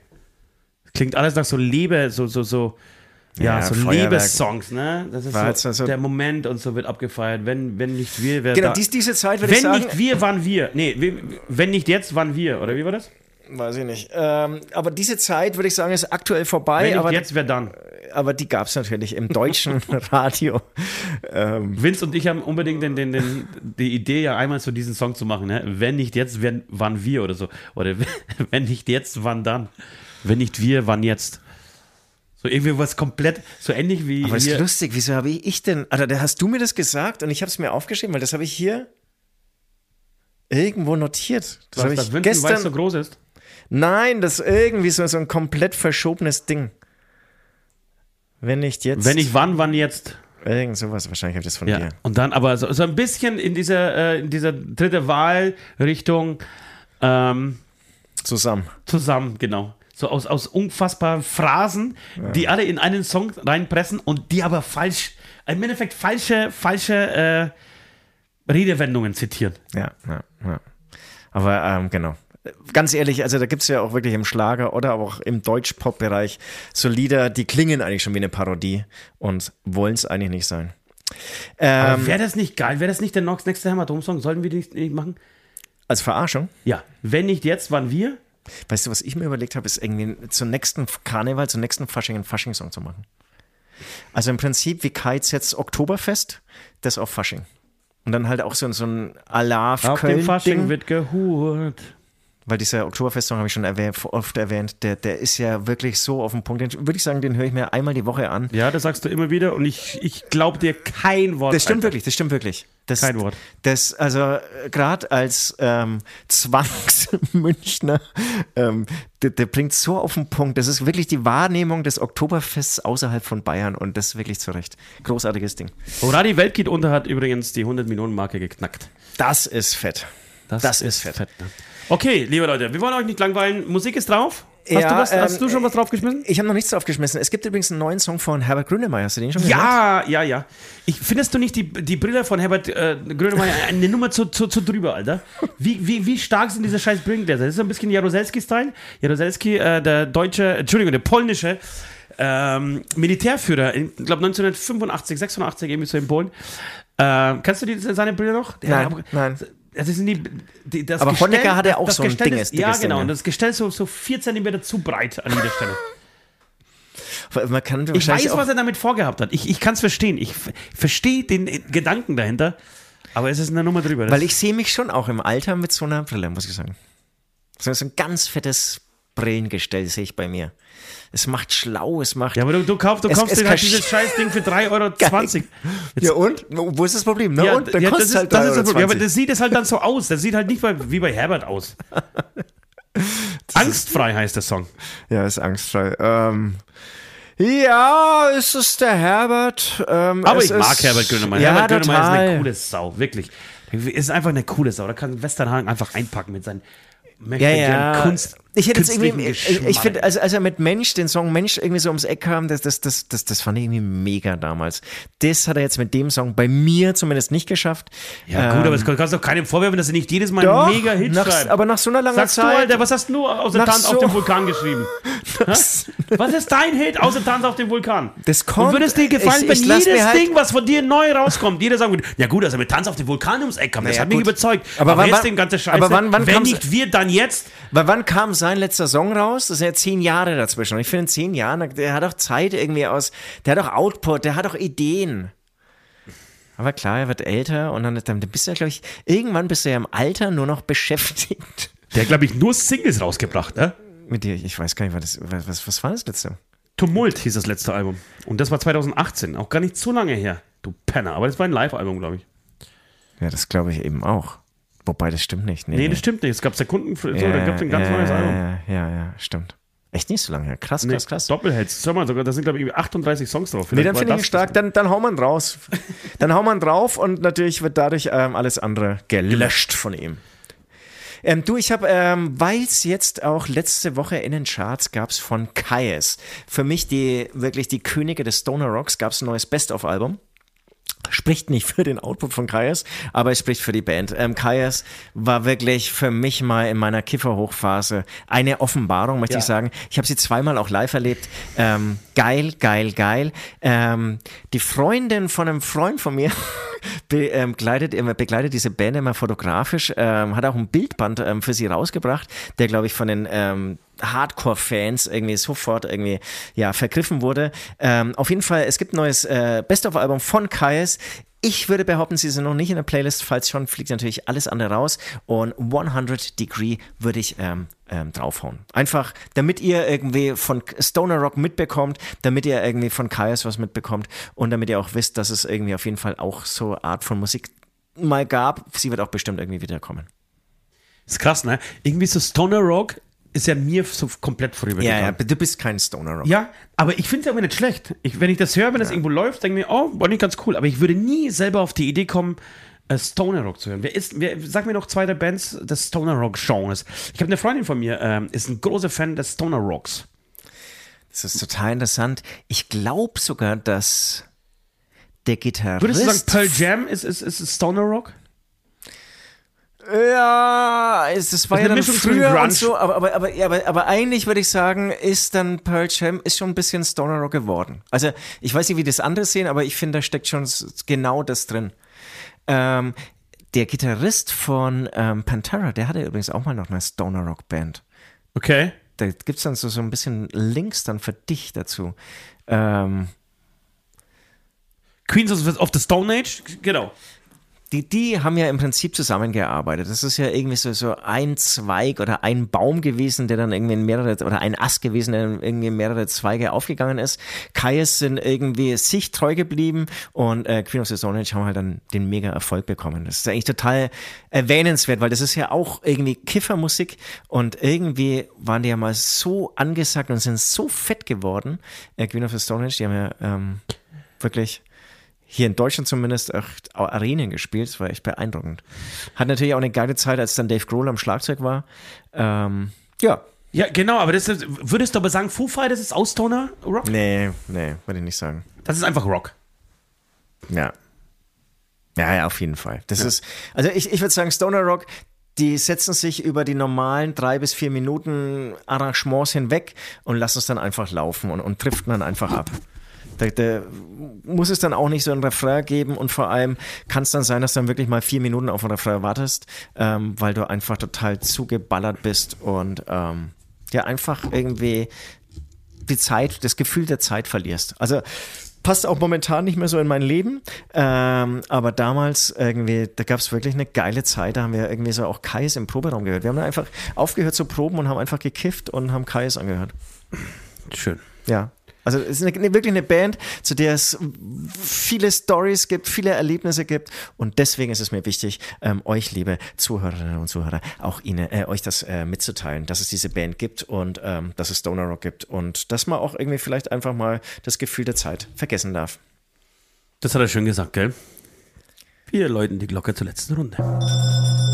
Klingt alles nach so Liebe, so, so, so. Ja, Ja, so. Liebessongs, ne? Das ist so, jetzt also- der Moment und so wird abgefeiert. Wenn, wenn nicht wir, wer Genau, da, dies, diese Zeit würde ich Wenn sagen. nicht wir, wann wir. Nee, wenn nicht jetzt, wann wir. Oder wie war das? Weiß ich nicht. Ähm, aber diese Zeit, würde ich sagen, ist aktuell vorbei. Wenn nicht aber, jetzt, wer dann? aber die gab es natürlich im deutschen <laughs> Radio. Ähm, Vince und ich haben unbedingt den, den, den, die Idee, ja einmal so diesen Song zu machen. Ne? Wenn nicht jetzt, wenn, wann wir oder so. Oder <laughs> wenn nicht jetzt, wann dann? Wenn nicht wir, wann jetzt? So irgendwie was komplett, so ähnlich wie aber ist hier. lustig, wieso habe ich denn. Alter, da hast du mir das gesagt und ich habe es mir aufgeschrieben, weil das habe ich hier irgendwo notiert. Das habe dass ich Weiss so gestern. groß ist. Nein, das ist irgendwie so, so ein komplett verschobenes Ding. Wenn nicht jetzt. Wenn nicht wann, wann jetzt? Irgend sowas, wahrscheinlich habe ich das von Ja. dir. Und dann aber so, so ein bisschen in dieser, äh, in dieser dritte Wahlrichtung ähm, Zusammen. zusammen, genau. So aus, aus unfassbaren Phrasen, die alle in einen Song reinpressen und die aber falsch, im Endeffekt falsche, falsche äh, Redewendungen zitieren. Ja, ja, ja. Aber ähm, genau. Ganz ehrlich, also da gibt es ja auch wirklich im Schlager oder aber auch im Deutsch-Pop-Bereich so Lieder, die klingen eigentlich schon wie eine Parodie und wollen es eigentlich nicht sein. Ähm, wäre das nicht geil? Wäre das nicht der Nox nächste Hämatom-Song? Sollten wir die nicht, nicht machen? als Verarschung. Ja. Wenn nicht jetzt, wann wir? Weißt du, was ich mir überlegt habe, ist irgendwie zum nächsten Karneval, zum nächsten Fasching einen Fasching-Song zu machen. Also im Prinzip wie Kites jetzt Oktoberfest, das auf Fasching. Und dann halt auch so, so ein Alarv Auf dem Fasching wird gehurt. Weil dieser Oktoberfest-Song habe ich schon erwähnt, oft erwähnt, der, der ist ja wirklich so auf den Punkt. Den würde ich sagen, den höre ich mir einmal die Woche an. Ja, das sagst du immer wieder und ich, ich glaube dir kein Wort. Das stimmt Alter. wirklich, das stimmt wirklich. Das, Kein Wort. Das, also gerade als ähm, Zwangsmünchner, ähm, der, der bringt so auf den Punkt. Das ist wirklich die Wahrnehmung des Oktoberfests außerhalb von Bayern und das wirklich zu Recht. Großartiges Ding. Hurra, die Welt geht unter hat übrigens die 100 Millionen Marke geknackt. Das ist fett. Das ist fett. ne? Okay, liebe Leute, wir wollen euch nicht langweilen. Musik ist drauf. Hast, Ja, du, was, hast ähm, du schon was draufgeschmissen? Ich habe noch nichts draufgeschmissen. Es gibt übrigens einen neuen Song von Herbert Grönemeyer. Hast du den schon gehört? Ja, ja, ja. Ich, findest du nicht die, die Brille von Herbert äh, Grönemeyer <laughs> eine Nummer zu, zu, zu drüber, Alter? Wie, wie, wie stark sind diese scheiß Brillengläser? Das ist so ein bisschen Jaroselski-Style. Jaroselski, äh, der deutsche, Entschuldigung, der polnische ähm, Militärführer, ich glaube 1985, 86, irgendwie so in Polen. Ähm, kennst du die, seine Brille noch? Der Nein, hat- nein. Das sind die, die das Aber Gestell- Honecker hat ja auch das so ein Gestell dickes- ist, Ja, genau. Ding, Und das Gestell ist so, so vier Zentimeter zu breit an jeder Stelle. Man kann Ich weiß, was er damit vorgehabt hat. Ich, ich kann es verstehen. Ich verstehe den äh, Gedanken dahinter. Aber es ist eine Nummer drüber. Weil ich sehe mich schon auch im Alter mit so einer Brille, muss ich sagen. So ein ganz fettes Brillengestell sehe ich bei mir. Es macht schlau, es macht. ja, aber du, du kaufst, du Es- kaufst es dir halt dieses Scheißding für 3,20 <laughs> Euro. Ja, und? Wo ist das Problem? Ne? Ja, und? Dann ja, das kostet ist, halt das ist 3,20 das Problem. Aber Euro. das sieht es halt dann so aus. Das sieht halt nicht bei, wie bei Herbert aus. <laughs> Angstfrei heißt der Song. Ja, ist angstfrei. Ähm, ja, es ist der Herbert. Ähm, Aber ich mag Herbert Grönemeyer. Ja, Herbert Grönemeyer ist eine total. coole Sau, wirklich. Ist einfach eine coole Sau. Da kann Westernhagen einfach einpacken mit seinen Ja, ja. Kunst. Ich hätte jetzt irgendwie, ich, ich Geschmack. finde, also, als er mit Mensch, den Song Mensch irgendwie so ums Eck kam, das, das, das, das, das fand ich irgendwie mega damals. Das hat er jetzt mit dem Song bei mir zumindest nicht geschafft. Ja, gut, aber es kannst doch keinem vorwerfen, dass er nicht jedes Mal Ähm, Doch, einen Mega-Hit nach, schreibt. aber nach so einer langen Sagst du, Zeit. Alter, was hast du aus der Nach Tanz auf so- dem Vulkan geschrieben? <laughs> Was ist dein Hit außer Tanz auf dem Vulkan? Das kommt- Und würde es dir gefallen, ich- wenn ich lass jedes halt- Ding, was von dir neu rauskommt, jeder sagen würde, ja gut, also mit Tanz auf dem Vulkan ums Eck kam, das Naja, hat mich gut. überzeugt. Aber wann- jetzt wann- den ganze Scheiße, aber wann- wann wenn nicht wir, dann jetzt. Weil wann kam sein letzter Song raus? Das sind ja zehn Jahre dazwischen. Und ich finde, in zehn Jahren, der hat auch Zeit irgendwie aus, der hat auch Output, der hat auch Ideen. Aber klar, er wird älter und dann, dann bist du ja, glaube ich, irgendwann bist du ja im Alter nur noch beschäftigt. Der glaube ich, nur Singles rausgebracht, ne? Mit dir, ich weiß gar nicht, was, was, was war das letzte? Tumult hieß das letzte Album. Und das war 2018, auch gar nicht so lange her. Du Penner, aber das war ein Live-Album, glaube ich. Ja, das glaube ich eben auch. Wobei, das stimmt nicht. Nee, das stimmt nicht. Es gab Sekunden, so, ja, da gab es ein ganz ja, neues Album. Ja, ja, ja, stimmt. Echt nicht so lange her. Krass, Nee, krass, krass. Doppelheads. Schau mal, sogar, da sind, glaube ich, irgendwie 38 Songs drauf. Nee, Vielleicht dann war finde ich stark. Dann, dann wir ihn raus. <laughs> Dann wir ihn drauf und natürlich wird dadurch ähm, alles andere gelöscht von ihm. Ähm, du, ich habe, ähm, weil es jetzt auch letzte Woche in den Charts gab es von Kaius. Für mich die wirklich die Könige des Stoner Rocks gab es ein neues Best-of-Album. Spricht nicht für den Output von Kaius, aber es spricht für die Band. Ähm, Kaius war wirklich für mich mal in meiner Kifferhochphase eine Offenbarung, möchte Ja. ich sagen. Ich habe sie zweimal auch live erlebt. Ähm, geil, geil, geil. Ähm, die Freundin von einem Freund von mir <laughs> be ähm, begleitet, immer- begleitet diese Band immer fotografisch, ähm, hat auch ein Bildband ähm, für sie rausgebracht, der, glaube ich, von den ähm, Hardcore-Fans irgendwie sofort irgendwie ja vergriffen wurde. Auf jeden Fall, es gibt ein neues äh, Best-of-Album von Kaius. Ich würde behaupten, sie sind noch nicht in der Playlist. Falls schon, fliegt natürlich alles andere raus. Und 100 Degree würde ich ähm, ähm, draufhauen. Einfach, damit ihr irgendwie von Stoner Rock mitbekommt, damit ihr irgendwie von Kaius was mitbekommt und damit ihr auch wisst, dass es irgendwie auf jeden Fall auch so Art von Musik mal gab. Sie wird auch bestimmt irgendwie wiederkommen. Ist krass, ne? Irgendwie so Stoner Rock ist ja mir so komplett Ja, vorübergegangen. ja, du bist kein Stoner Rock. Ja, aber ich finde es aber nicht schlecht. Ich, wenn ich das höre, wenn das irgendwo läuft, denke ich mir, oh, war nicht ganz cool. Aber ich würde nie selber auf die Idee kommen, Stoner Rock zu hören. Wer ist, wer, sag mir noch zwei der Bands des Stoner Rock Genres. Ich habe eine Freundin von mir, ähm, ist ein großer Fan des Stoner Rocks. Das ist total interessant. Ich glaube sogar, dass der Gitarrist. Würdest du sagen, Pearl Jam ist, ist, ist Stoner Rock? Ja, es, es war Ist ja dann Mischung früher und so, aber, aber, aber, aber, aber eigentlich würde ich sagen, ist dann Pearl Jam ist schon ein bisschen Stoner Rock geworden. Also ich weiß nicht, wie das andere sehen, aber ich finde, da steckt schon genau das drin. Ähm, der Gitarrist von ähm, Pantera, der hatte übrigens auch mal noch eine Stoner Rock Band. Okay. Da gibt es dann so, so ein bisschen Links dann für dich dazu. Ähm, Queens of, of the Stone Age? Genau. Die, die haben ja im Prinzip zusammengearbeitet. Das ist ja irgendwie so, so ein Zweig oder ein Baum gewesen, der dann irgendwie in mehrere, oder ein Ast gewesen, der dann irgendwie in mehrere Zweige aufgegangen ist. Kaius sind irgendwie sich treu geblieben und äh, Queen of the Stone Age haben halt dann den mega Erfolg bekommen. Das ist eigentlich total erwähnenswert, weil das ist ja auch irgendwie Kiffermusik und irgendwie waren die ja mal so angesagt und sind so fett geworden. Äh, Queen of the Stone Age, die haben ja ähm, wirklich hier in Deutschland zumindest auch Arenen gespielt. Das war echt beeindruckend. Hat natürlich auch eine geile Zeit, als dann Dave Grohl am Schlagzeug war. Ähm, ja. Ja, genau, aber das ist, würdest du aber sagen, Foo Fighters ist auch Stoner Rock? Nee, nee, würde ich nicht sagen. Das ist einfach Rock. Ja. Ja, ja, auf jeden Fall. Das ist, also ich, ich würde sagen, Stoner Rock, die setzen sich über die normalen drei bis vier Minuten Arrangements hinweg und lassen es dann einfach laufen und, und driften dann einfach ab. Da, da muss es dann auch nicht so ein Refrain geben und vor allem kann es dann sein, dass du dann wirklich mal vier Minuten auf ein Refrain wartest, ähm, weil du einfach total zugeballert bist und ähm, ja einfach irgendwie die Zeit, das Gefühl der Zeit verlierst. Also passt auch momentan nicht mehr so in mein Leben. Ähm, aber damals irgendwie, da gab es wirklich eine geile Zeit. Da haben wir irgendwie so auch Kais im Proberaum gehört. Wir haben dann einfach aufgehört zu proben und haben einfach gekifft und haben Kais angehört. Schön. Ja. Also es ist eine, eine, wirklich eine Band, zu der es viele Stories gibt, viele Erlebnisse gibt und deswegen ist es mir wichtig, ähm, euch liebe Zuhörerinnen und Zuhörer, auch Ihnen, äh, euch das äh, mitzuteilen, dass es diese Band gibt und ähm, dass es Stoner Rock gibt und dass man auch irgendwie vielleicht einfach mal das Gefühl der Zeit vergessen darf. Das hat er schön gesagt, gell? Wir läuten die Glocke zur letzten Runde.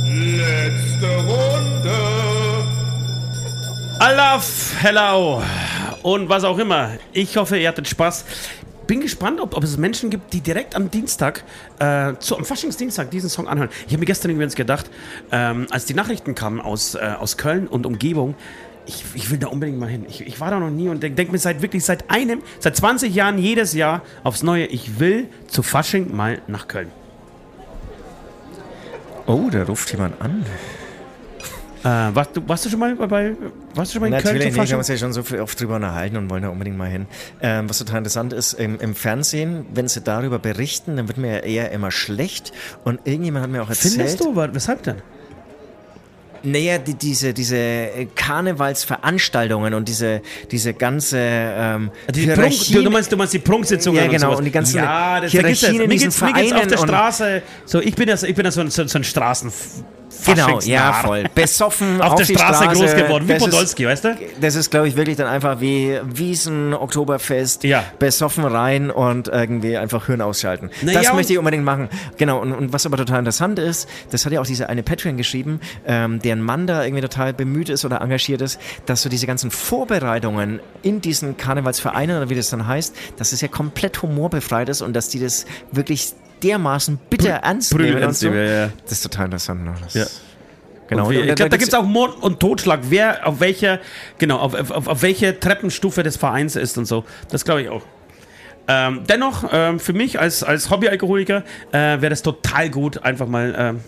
Letzte Runde. Alaf, hello und was auch immer. Ich hoffe, ihr hattet Spaß. Bin gespannt, ob, ob es Menschen gibt, die direkt am Dienstag, äh, zu, am Faschingsdienstag diesen Song anhören. Ich habe mir gestern übrigens gedacht, ähm, als die Nachrichten kamen aus, äh, aus Köln und Umgebung, ich, ich, will da unbedingt mal hin. Ich, ich war da noch nie und denke denk mir seit wirklich seit einem, seit 20 Jahren jedes Jahr aufs Neue, ich will zu Fasching mal nach Köln. Oh, da ruft jemand an. Äh, warst, du, warst du schon mal bei, warst du schon mal in Natürlich, Köln? nee, wir haben uns ja schon so viel oft drüber unterhalten und wollen da unbedingt mal hin. Ähm, was total interessant ist, im, im, Fernsehen, wenn sie darüber berichten, dann wird mir ja eher immer schlecht. Und irgendjemand hat mir auch erzählt. Findest du? Weshalb denn? Naja, die, diese, diese Karnevalsveranstaltungen und diese, diese ganze ähm, die Prunk, du, meinst, du meinst die Prunksitzungen ja, genau, und, und die ganzen ja, das Hierarchien in diesen geht's, mir geht's auf der Vereinen Straße. So, ich bin ja, so- ich bin ja so ein, so, so ein Straßen. Genau, ja, voll. Besoffen <laughs> Auf, der die Straße, groß geworden, wie Das ist- Podolski, weißt du? Das ist, glaube ich, wirklich dann einfach wie Wiesen, Oktoberfest, Ja. besoffen rein und irgendwie einfach Hirn ausschalten. Na das ja, möchte ich unbedingt machen. Genau, und, und was aber total interessant ist, das hat ja auch diese eine Patreon geschrieben, ähm, deren Mann da irgendwie total bemüht ist oder engagiert ist, dass so diese ganzen Vorbereitungen in diesen Karnevalsvereinen oder wie das dann heißt, dass es ja komplett humorbefreit ist und dass die das wirklich dermaßen bitter ernst brüll nehmen und so. ja. Das ist total interessant. Ne? Das Ja. Genau. Und ich glaube, da gibt es auch Mord und Totschlag, wer auf welcher, genau, auf, auf, auf welche Treppenstufe des Vereins ist und so. Das glaube ich auch. Ähm, dennoch, ähm, für mich als, als Hobbyalkoholiker äh, wäre das total gut, einfach mal, ähm,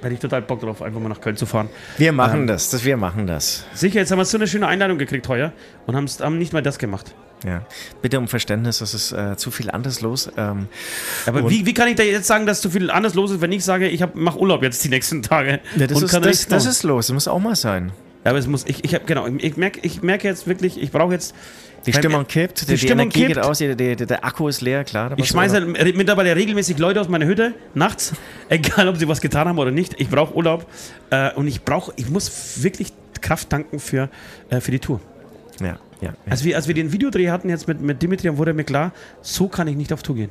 hätte ich total Bock drauf, einfach mal nach Köln zu fahren. Wir machen Ähm, das, das, wir machen das. Sicher, jetzt haben wir so eine schöne Einladung gekriegt heuer und haben nicht mal das gemacht. Ja. Bitte um Verständnis, es ist äh, zu viel anderes los. Ähm, Aber wie, wie kann ich da jetzt sagen, dass zu viel anders los ist, wenn ich sage, ich mache Urlaub jetzt die nächsten Tage? ja, das, und ist, kann das, das machen? ist los, das muss auch mal sein. Ja, aber es muss, ich, ich habe, genau, ich merke ich merke jetzt wirklich, ich brauche jetzt. Die beim- Stimmung kippt, die, die, Stimmung Energie kippt. geht aus, die, die, der Akku ist leer, klar. Ich schmeiße noch- mittlerweile regelmäßig Leute aus meiner Hütte nachts, <laughs> egal ob sie was getan haben oder nicht. Ich brauche Urlaub äh, und ich brauche, ich muss wirklich Kraft tanken für, äh, für die Tour. Ja, ja. Als wir, als wir den Videodreh hatten jetzt mit, mit Dimitri, wurde mir klar, so kann ich nicht auf Tour gehen.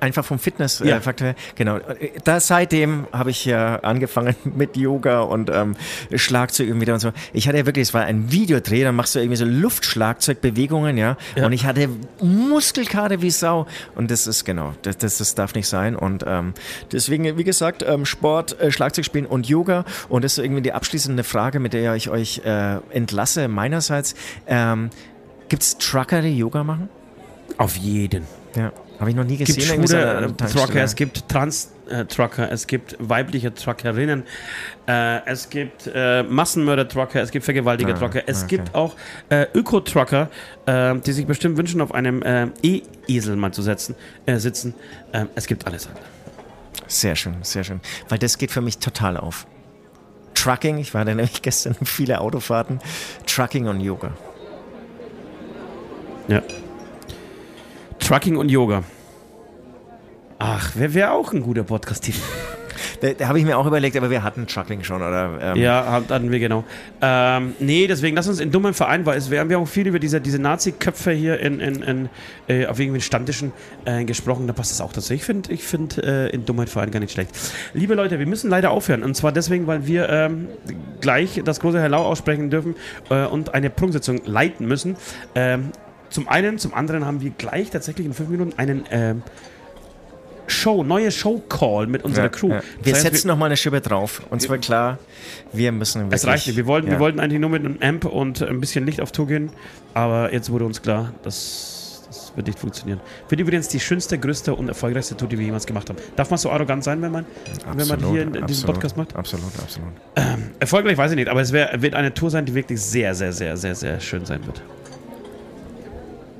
Einfach vom Ja. Fitnessfaktor her. Genau. Da seitdem habe ich ja angefangen <laughs> mit Yoga und ähm, Schlagzeug irgendwie wieder und so. Ich hatte ja wirklich, es war ein Videodreh, dann machst du irgendwie so Luftschlagzeugbewegungen, ja. Ja. Und ich hatte Muskelkater wie Sau. Und das ist genau, das, das, das darf nicht sein. Und ähm, deswegen, wie gesagt, ähm, Sport, äh, Schlagzeug spielen und Yoga. Und das ist irgendwie die abschließende Frage, mit der ich euch äh, entlasse meinerseits. Ähm, Gibt es Trucker, die Yoga machen? Auf jeden. Ja. Habe ich noch nie Es gesehen. gibt irgendwie so schwule äh. Trucker, es gibt Trans-Trucker, es gibt weibliche Truckerinnen, äh, es gibt äh, Massenmörder-Trucker, es gibt Vergewaltiger-Trucker, Ah, es okay. gibt auch äh, Öko-Trucker, äh, die sich bestimmt wünschen, auf einem äh, E-Esel mal zu setzen, äh, sitzen. Äh, es gibt alles. Sehr schön, sehr schön. Weil das geht für mich total auf. Trucking, ich war da nämlich <laughs> gestern viele Autofahrten. Trucking und Yoga. Ja. Trucking und Yoga. Ach, wer wäre auch ein guter Podcast-Titel? <laughs> Da, da habe ich mir auch überlegt, aber wir hatten Trucking schon, oder? Ähm, Ja, hat- hatten wir genau. Ähm, nee, deswegen lass uns in dummen Verein, weil es, wir haben ja auch viel über diese, diese Nazi-Köpfe hier in, in, in, äh, auf irgendwelchen Stammtischen äh, gesprochen. Da passt das auch dazu. Ich finde ich find, äh, in dummen Verein gar nicht schlecht. Liebe Leute, wir müssen leider aufhören. Und zwar deswegen, weil wir ähm, gleich das große Hello aussprechen dürfen äh, und eine Prunksitzung leiten müssen. Ähm, zum einen, zum anderen haben wir gleich tatsächlich in fünf Minuten einen ähm, Show, neue Show-Call mit unserer ja, Crew. ja. Wir Das heißt, setzen noch mal eine Schippe drauf. Und zwar klar, wir müssen wirklich... Es reicht nicht. Wir wollten, ja. wir wollten eigentlich nur mit einem Amp und ein bisschen Licht auf Tour gehen, aber jetzt wurde uns klar, dass das wird nicht funktionieren. Wird übrigens die schönste, größte und erfolgreichste Tour, die wir jemals gemacht haben. Darf man so arrogant sein, wenn man, wenn man hier in, in diesen Podcast macht? Absolut, absolut. Ähm, erfolgreich weiß ich nicht, aber es wär, wird eine Tour sein, die wirklich sehr, sehr, sehr, sehr, sehr schön sein wird.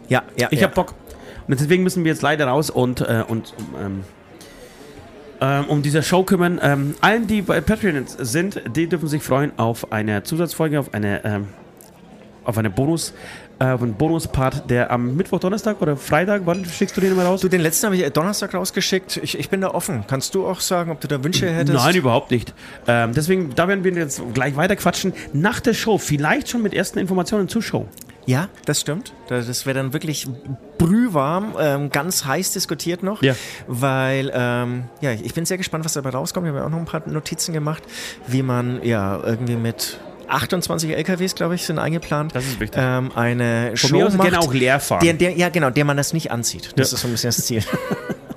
Ja, ja. Ich ja. hab Bock. Und deswegen müssen wir jetzt leider raus und, äh, und ähm, ähm, um diese Show kümmern. Ähm, allen, die bei Patreon sind, die dürfen sich freuen auf eine Zusatzfolge, auf eine, ähm, auf eine Bonus, äh, auf einen Bonuspart, der am Mittwoch, Donnerstag oder Freitag, wann schickst du den immer raus? Du, den letzten habe ich Donnerstag rausgeschickt. Ich, ich bin da offen. Kannst du auch sagen, ob du da Wünsche hättest? Nein, überhaupt nicht. Ähm, deswegen, da werden wir jetzt gleich weiter quatschen. Nach der Show, vielleicht schon mit ersten Informationen zur Show. Ja, das stimmt. Das wäre dann wirklich brühwarm, ähm, ganz heiß diskutiert noch. Ja. Weil, ähm, ja, ich bin sehr gespannt, was dabei rauskommt. Wir haben ja auch noch ein paar Notizen gemacht, wie man ja irgendwie mit 28 LKWs, glaube ich, sind eingeplant. Das ist wichtig. Ähm, eine Von Show mir aus macht, gerne auch leer fahren. Der, der, ja, genau, der man das nicht anzieht. Das Ja. ist so ein bisschen das Ziel.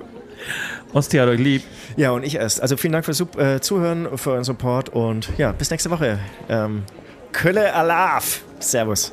<laughs> Osti hat euch lieb. ja, und ich erst. Also vielen Dank fürs äh, Zuhören, für euren Support und ja, bis nächste Woche. Ähm, Kölle Alaf. Servus.